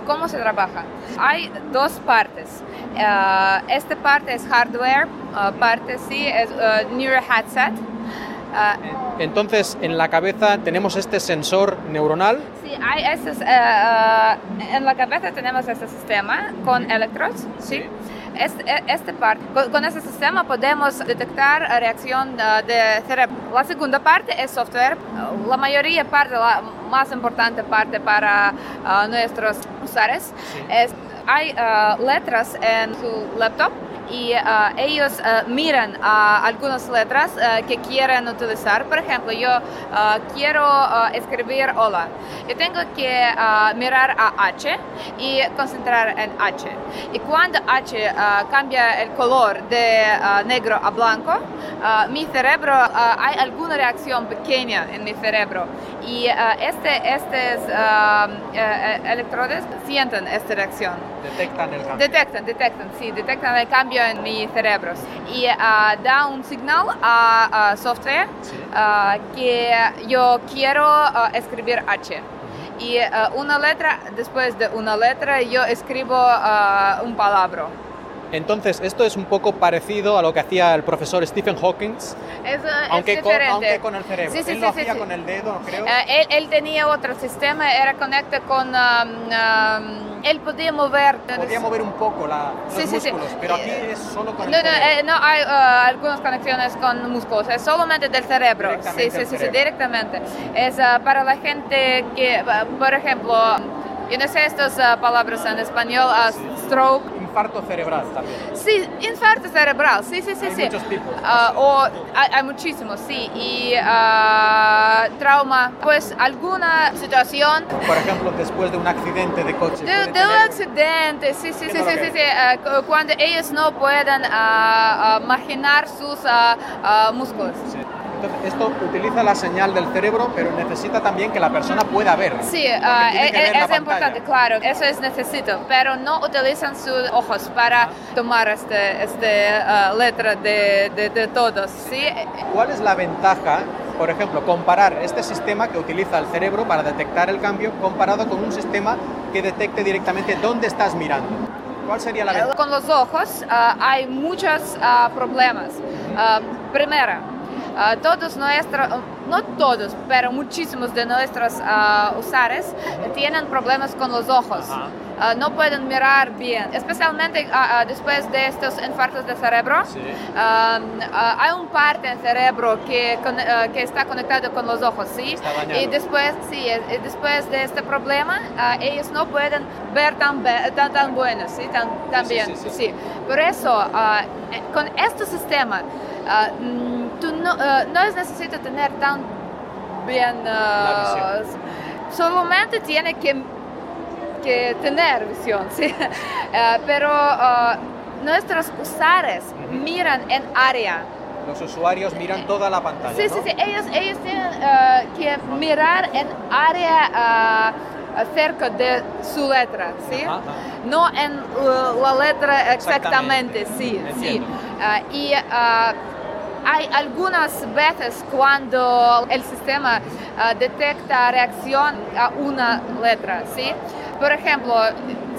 ¿Cómo se trabaja? Hay dos partes. Uh, esta parte es hardware, uh, parte sí es uh, Neuro Headset.
Entonces, en la cabeza tenemos este sensor neuronal.
Sí, hay este, en la cabeza tenemos este sistema con electrodos, ¿sí? sí este, este parte, con, este sistema podemos detectar reacción de cerebro. La segunda parte es software. La mayoría parte, la más importante parte para uh, nuestros usuarios es hay uh, letras en su laptop y uh, ellos uh, miran uh, algunas letras que quieren utilizar. Por ejemplo, yo quiero escribir hola. Yo tengo que mirar a H y concentrar en H. Y cuando H cambia el color de negro a blanco, mi cerebro, hay alguna reacción pequeña en mi cerebro. Y este, estos electrodos sienten esta reacción.
Detectan el cambio.
Detectan, detectan, sí, detectan el cambio en mi cerebro y uh, da un signal a, a software uh, que yo quiero uh, escribir H. Y una letra, después de una letra, yo escribo un palabra.
Entonces, esto es un poco parecido a lo que hacía el profesor Stephen Hawking, aunque, aunque, con, el cerebro.
Sí, sí,
él
sí,
lo
sí,
hacía
sí.
con el dedo, creo.
Uh, él, él, tenía otro sistema, era conectado con... Um, um, él podía mover...
Podía mover un poco la, los
sí, sí,
músculos,
sí.
pero aquí es solo con
no,
el
no, eh, no, hay uh, algunas conexiones con músculos, es solamente del cerebro. Sí, sí, sí, sí, directamente. Es uh, para la gente que, uh, por ejemplo, yo no sé estas palabras en español, stroke.
Infarto cerebral también.
Sí, infarto cerebral, sí, sí, sí,
Hay
sí.
muchos tipos.
Uh, o hay, hay muchísimos, sí. Y uh, trauma, pues alguna situación
Por ejemplo, después de un accidente de coche.
de, de un accidente, sí, sí, sí, sí, sí, sí, uh, cu- cuando ellos no pueden marginar sus músculos.
Sí.
Entonces, esto utiliza la señal del cerebro, pero necesita también que la persona pueda ver.
Sí, uh, es, es importante, claro, eso es necesito, pero no utilizan sus ojos para tomar este, este uh, letra de, de, de, todos. ¿sí?
¿Cuál es la ventaja, por ejemplo, comparar este sistema que utiliza el cerebro para detectar el cambio comparado con un sistema que detecte directamente dónde estás mirando? ¿Cuál sería la ventaja?
Con los ojos uh, hay muchos problemas. primero, Uh, todos nuestros, no todos, pero muchísimos de nuestros uh, usuarios tienen problemas con los ojos. Uh, no pueden mirar bien, especialmente después de estos infartos de cerebro. Sí. hay un parte del cerebro que, que está conectado con los ojos, ¿sí? Y después, sí, después de este problema, ellos no pueden ver tan, tan, tan bueno, ¿sí? Tan, tan bien. Sí, sí, Por eso, eh, con este sistema, mm, no, no es necesario tener tan bien, solamente tiene que, que tener visión, [LAUGHS] ¿sí? pero nuestros usuarios miran en área.
Los usuarios miran toda la pantalla.
Sí, sí, sí, ellos, ellos tienen que mirar en área cerca de su letra, ¿sí? No en la letra exactamente, sí, sí. y hay algunas veces cuando el sistema uh, detecta reacción a una letra, ¿sí? Por ejemplo,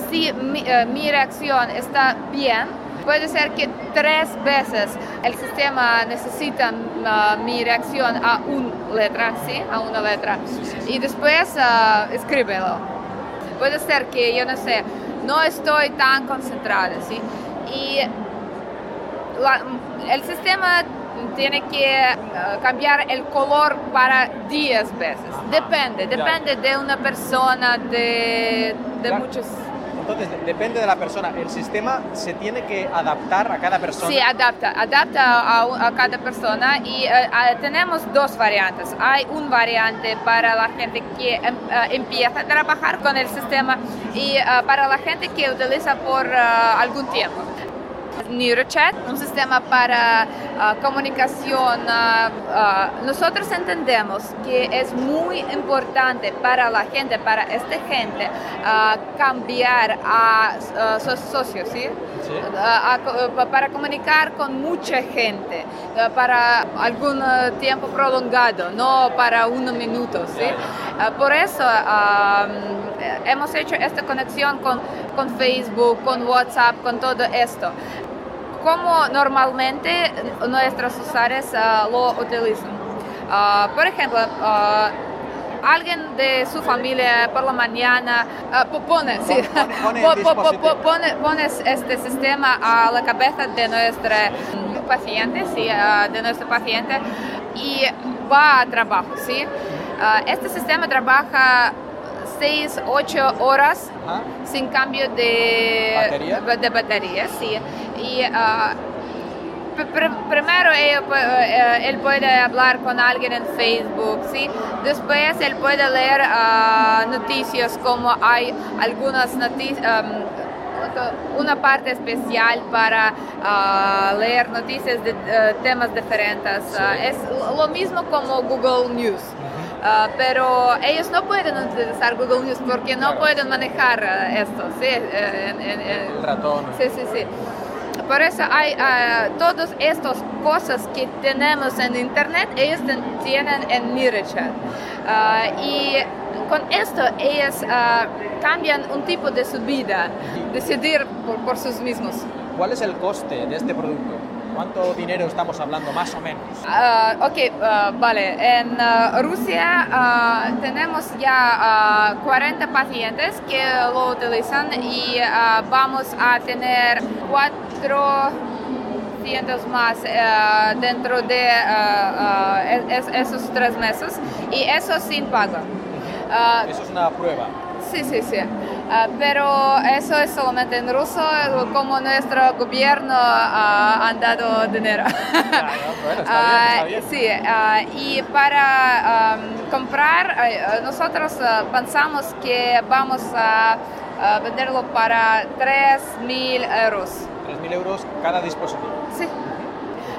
si mi, uh, mi, reacción está bien, puede ser que tres veces el sistema necesita uh, mi reacción a una letra, ¿sí? A una letra. Y después escríbelo. Puede ser que, yo no sé, no estoy tan concentrada, ¿sí? Y la, el sistema tiene que eh, cambiar el color para 10 veces. Depende, depende de una persona, de, de muchos...
Entonces, depende de la persona. El sistema se tiene que adaptar a cada persona.
Sí, adapta, adapta a, a cada persona y uh, tenemos dos variantes. Hay un variante para la gente que uh, empieza a trabajar con el sistema y uh, para la gente que utiliza por algún tiempo. NeuroChat, un sistema para uh, comunicación. Uh, nosotros entendemos que es muy importante para la gente, para esta gente, cambiar a sus socios, ¿sí? para comunicar con mucha gente, para algún tiempo prolongado, no para unos minutos. ¿sí? por eso hemos hecho esta conexión con, con Facebook, con WhatsApp, con todo esto como normalmente nuestros usuarios uh, lo utilizan. Uh, por ejemplo, uh, alguien de su familia por la mañana pone, sí, pone, pone, este sistema a la cabeza de nuestro paciente, sí, de nuestro paciente y va a trabajo, sí. este sistema trabaja 6, 8 horas sin cambio de
batería,
de batería sí. Y pr primero él, uh, él, puede hablar con alguien en Facebook, ¿sí? Después él puede leer uh, noticias como hay algunas noticias. Um, una parte especial para uh, leer noticias de uh, temas diferentes. Es lo mismo como Google News. Uh, pero ellos no pueden utilizar Google News porque no pueden manejar uh, esto, ¿sí?
Uh, en, en, el ratón.
Sí, sí, sí. Por eso hay todas estas cosas que tenemos en Internet, ellos tienen en MiraChat. y con esto ellos cambian un tipo de su vida, decidir por, por sus mismos.
¿Cuál es el coste de este producto? ¿Cuánto dinero estamos hablando más o menos?
Uh, ok, uh, vale. En uh, Rusia tenemos ya 40 pacientes que lo utilizan y vamos a tener 400 más dentro de es, esos tres meses y eso sin pago.
eso es una prueba.
Sí, sí, sí. Uh, pero eso es solamente en ruso, como nuestro gobierno uh, han dado dinero. [LAUGHS]
bueno, está bien, está
bien. Sí, y para um, comprar, nosotros pensamos que vamos a venderlo para 3.000 euros.
3.000 euros cada dispositivo.
Sí.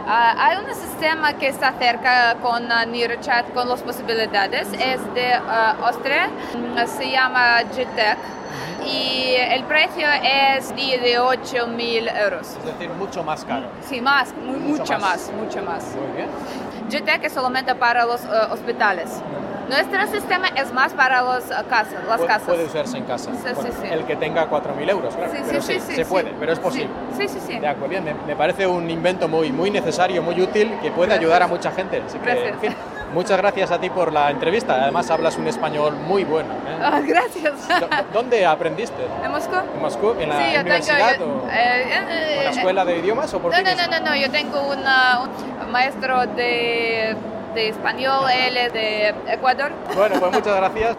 Ah, hay un sistema que está cerca con uh, NearChat con las posibilidades, es de Austria, se llama GTEC y el precio es de 8 mil euros.
Es decir, mucho más caro.
Sí, más, mucho, más. mucho más. Muy bien. GTEC es solamente para los hospitales. Nuestro sistema es más para los, uh, casas, las
Pu
casas.
Puede usarse en casa. Sí, sí, sí. El que tenga 4.000 euros, claro.
Sí,
pero
sí,
se puede, pero es posible.
Sí, sí, sí.
De acuerdo, bien. Me, me, parece un invento muy, muy necesario, muy útil, que puede ayudar a mucha gente. Así que, en fin, muchas gracias a ti por la entrevista. Además, hablas un español muy bueno. ¿eh?
Oh, gracias. [LAUGHS]
¿Dónde aprendiste?
En Moscú.
¿En Moscú? ¿En la
sí,
universidad
tengo,
o, eh, eh, ¿o en la escuela de idiomas o por
no, no, no, no, no, yo tengo una, un maestro de de español, él es de Ecuador.
Bueno, pues muchas gracias.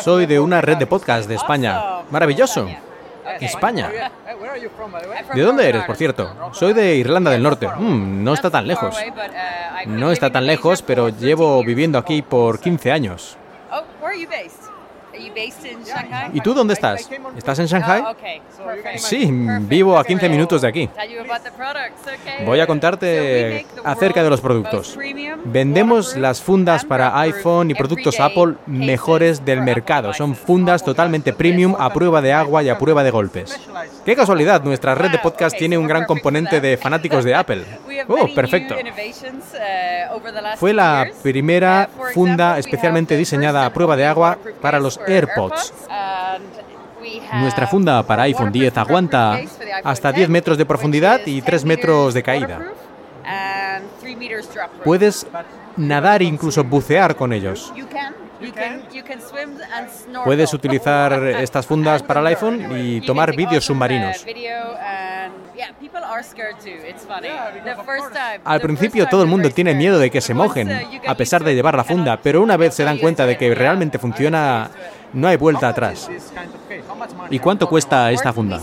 Soy de una red de podcast de España. Maravilloso. España. ¿De dónde eres, por cierto? Soy de Irlanda del Norte. Mm, no está tan lejos. No está tan lejos, pero llevo viviendo aquí por 15 años. ¿Y tú dónde estás? ¿Estás en Shanghai? Sí, vivo a 15 minutos de aquí. Voy a contarte acerca de los productos. Vendemos las fundas para iPhone y productos Apple mejores del mercado. Son fundas totalmente premium a prueba de agua y a prueba de golpes. Qué casualidad, nuestra red de podcast tiene un gran componente de fanáticos de Apple. [LAUGHS] Oh, perfecto. Fue la primera funda especialmente diseñada a prueba de agua para los AirPods. Nuestra funda para iPhone 10 aguanta hasta 10 metros de profundidad y 3 metros de caída. Puedes nadar e incluso bucear con ellos. Puedes utilizar [LAUGHS] estas fundas para el iPhone y tomar vídeos submarinos. Al principio todo el mundo tiene miedo de que se mojen, a pesar de llevar la funda, pero una vez se dan cuenta de que realmente funciona, no hay vuelta atrás. ¿Y cuánto cuesta esta funda?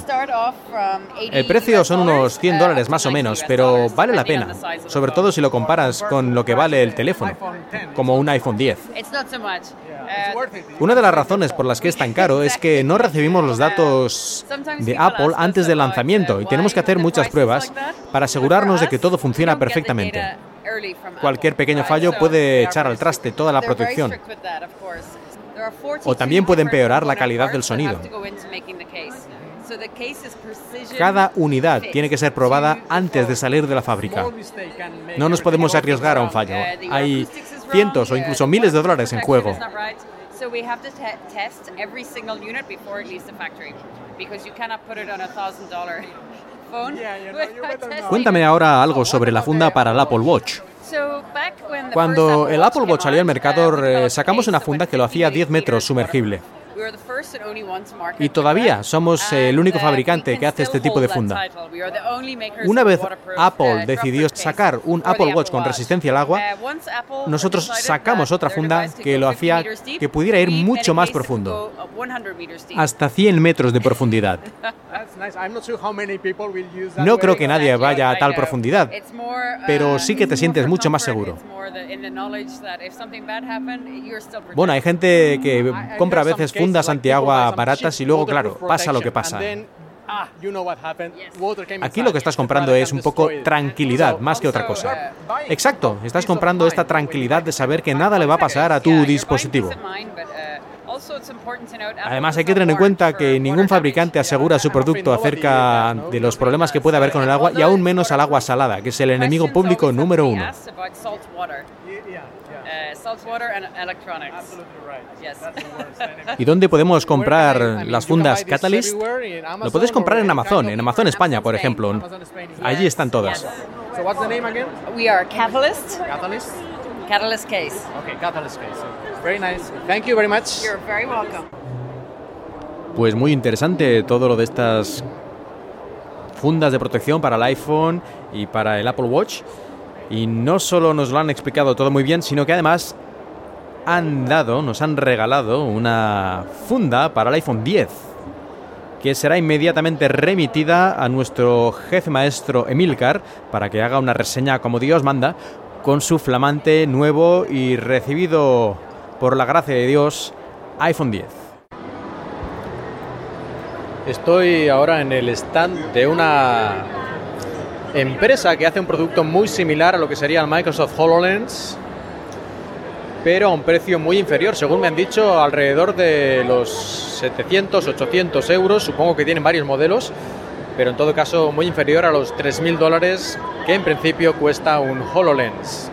El precio son unos 100 dólares más o menos, pero vale la pena, sobre todo si lo comparas con lo que vale el teléfono, como un iPhone 10. Una de las razones por las que es tan caro es que no recibimos los datos de Apple antes del lanzamiento y tenemos que hacer muchas pruebas para asegurarnos de que todo funciona perfectamente. Cualquier pequeño fallo puede echar al traste toda la protección. O también puede empeorar la calidad del sonido. Cada unidad tiene que ser probada antes de salir de la fábrica. No nos podemos arriesgar a un fallo. Hay cientos o incluso miles de dólares en juego. Cuéntame ahora algo sobre la funda para el Apple Watch. Cuando el Apple Watch salió al mercado, eh, sacamos una funda que lo hacía 10 metros sumergible. Y todavía somos el único uh, fabricante que hace este tipo de funda. Una vez Apple decidió sacar un Apple Watch con resistencia al agua, uh, nosotros sacamos otra funda que lo hacía que pudiera ir mucho más profundo, hasta 100 metros de profundidad. [LAUGHS] No creo que nadie vaya a tal profundidad, pero sí que te sientes mucho más seguro. Bueno, hay gente que compra a veces fundas antiagua baratas y luego, claro, pasa lo que pasa. Aquí lo que estás comprando es un poco tranquilidad, más que otra cosa. Exacto, estás comprando esta tranquilidad de saber que nada le va a pasar a tu dispositivo. Además, hay que tener en cuenta que ningún fabricante asegura su producto acerca de los problemas que puede haber con el agua y aún menos al agua salada, que es el enemigo público número uno. ¿Y dónde podemos comprar las fundas Catalyst? Lo puedes comprar en Amazon, en Amazon España, por ejemplo. Allí están todas.
Catalyst. Catalyst case.
Okay, catalyst case. Very nice. Thank you very much.
You're very welcome.
Pues muy interesante todo lo de estas fundas de protección para el iPhone y para el Apple Watch. Y no solo nos lo han explicado todo muy bien, sino que además han dado, nos han regalado una funda para el iPhone 10, que será inmediatamente remitida a nuestro jefe maestro Emilcar para que haga una reseña como Dios manda, con su flamante, nuevo y recibido por la gracia de Dios iPhone 10. Estoy ahora en el stand de una empresa que hace un producto muy similar a lo que sería el Microsoft HoloLens, pero a un precio muy inferior, según me han dicho, alrededor de los 700, 800 euros, supongo que tienen varios modelos, pero en todo caso muy inferior a los 3.000 dólares que en principio cuesta un HoloLens.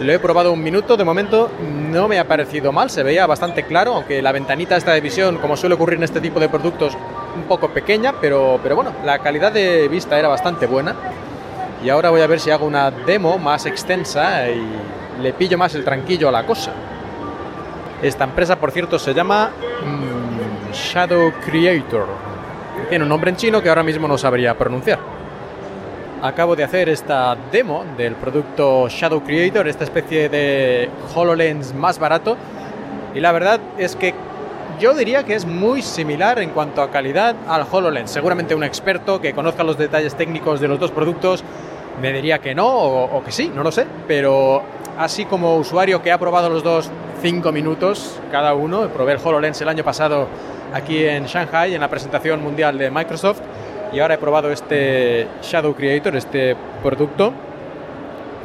Lo he probado un minuto, de momento no me ha parecido mal, se veía bastante claro, aunque la ventanita esta de visión, como suele ocurrir en este tipo de productos, un poco pequeña, pero, pero bueno, la calidad de vista era bastante buena. Y ahora voy a ver si hago una demo más extensa y le pillo más el tranquillo a la cosa. Esta empresa, por cierto, se llama mm, Shadow Creator. Tiene un nombre en chino que ahora mismo no sabría pronunciar acabo de hacer esta demo del producto Shadow Creator, esta especie de HoloLens más barato. Y la verdad es que yo diría que es muy similar en cuanto a calidad al HoloLens. Seguramente un experto que conozca los detalles técnicos de los dos productos me diría que no o, que sí, no lo sé. Pero así como usuario que ha probado los dos cinco minutos cada uno, probé el HoloLens el año pasado aquí en Shanghai en la presentación mundial de Microsoft y ahora he probado este Shadow Creator, este producto.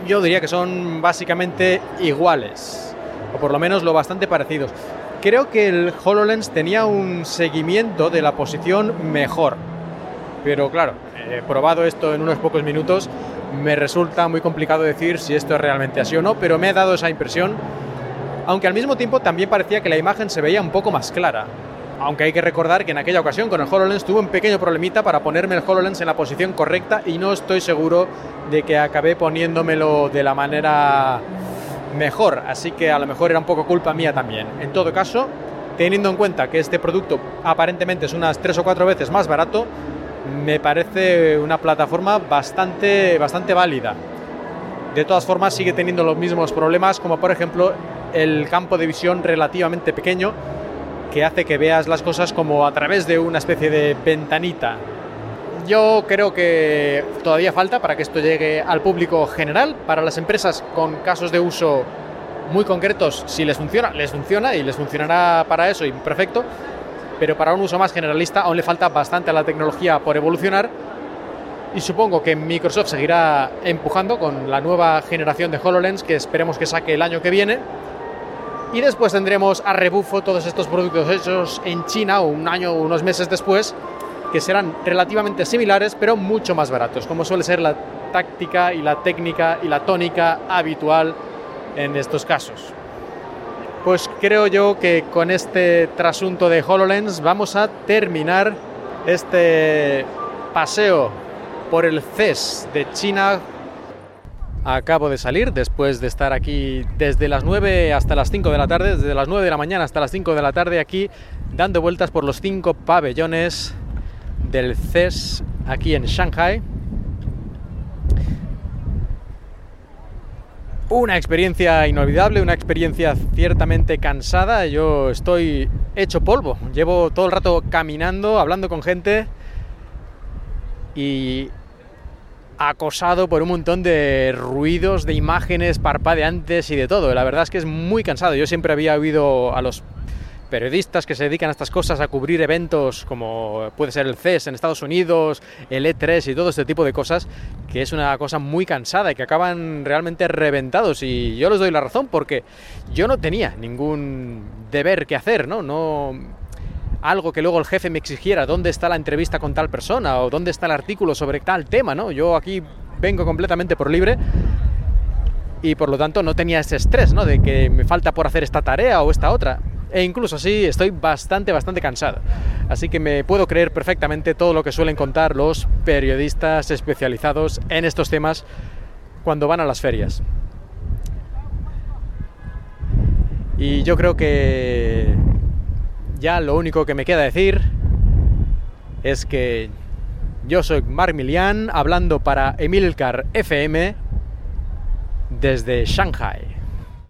Yo diría que son básicamente iguales, o por lo menos lo bastante parecidos. Creo que el HoloLens tenía un seguimiento de la posición mejor, pero claro, he probado esto en unos pocos minutos, me resulta muy complicado decir si esto es realmente así o no, pero me ha dado esa impresión, aunque al mismo tiempo también parecía que la imagen se veía un poco más clara aunque hay que recordar que en aquella ocasión con el HoloLens tuve un pequeño problemita para ponerme el HoloLens en la posición correcta y no estoy seguro de que acabé poniéndomelo de la manera mejor, así que a lo mejor era un poco culpa mía también. En todo caso, teniendo en cuenta que este producto aparentemente es unas tres o cuatro veces más barato, me parece una plataforma bastante, bastante válida. De todas formas, sigue teniendo los mismos problemas, como por ejemplo el campo de visión relativamente pequeño, que hace que veas las cosas como a través de una especie de ventanita. Yo creo que todavía falta para que esto llegue al público general, para las empresas con casos de uso muy concretos, si les funciona, les funciona y les funcionará para eso y perfecto, pero para un uso más generalista aún le falta bastante a la tecnología por evolucionar y supongo que Microsoft seguirá empujando con la nueva generación de HoloLens que esperemos que saque el año que viene y después tendremos a rebufo todos estos productos hechos en China un año o unos meses después, que serán relativamente similares, pero mucho más baratos, como suele ser la táctica y la técnica y la tónica habitual en estos casos. Pues creo yo que con este trasunto de HoloLens vamos a terminar este paseo por el CES de China Acabo de salir después de estar aquí desde las 9 hasta las 5 de la tarde, desde las 9 de la mañana hasta las 5 de la tarde aquí dando vueltas por los cinco pabellones del CES aquí en Shanghai. Una experiencia inolvidable, una experiencia ciertamente cansada. Yo estoy hecho polvo. Llevo todo el rato caminando, hablando con gente y acosado por un montón de ruidos, de imágenes parpadeantes y de todo. La verdad es que es muy cansado. Yo siempre había oído a los periodistas que se dedican a estas cosas, a cubrir eventos como puede ser el CES en Estados Unidos, el E3 y todo este tipo de cosas, que es una cosa muy cansada y que acaban realmente reventados. Y yo les doy la razón porque yo no tenía ningún deber que hacer, ¿no? No algo que luego el jefe me exigiera, dónde está la entrevista con tal persona o dónde está el artículo sobre tal tema, ¿no? Yo aquí vengo completamente por libre y por lo tanto no tenía ese estrés, ¿no? De que me falta por hacer esta tarea o esta otra. E incluso así estoy bastante, bastante cansado. Así que me puedo creer perfectamente todo lo que suelen contar los periodistas especializados en estos temas cuando van a las ferias. Y yo creo que ya lo único que me queda decir es que yo soy Mark Milian hablando para Emilcar FM desde Shanghai.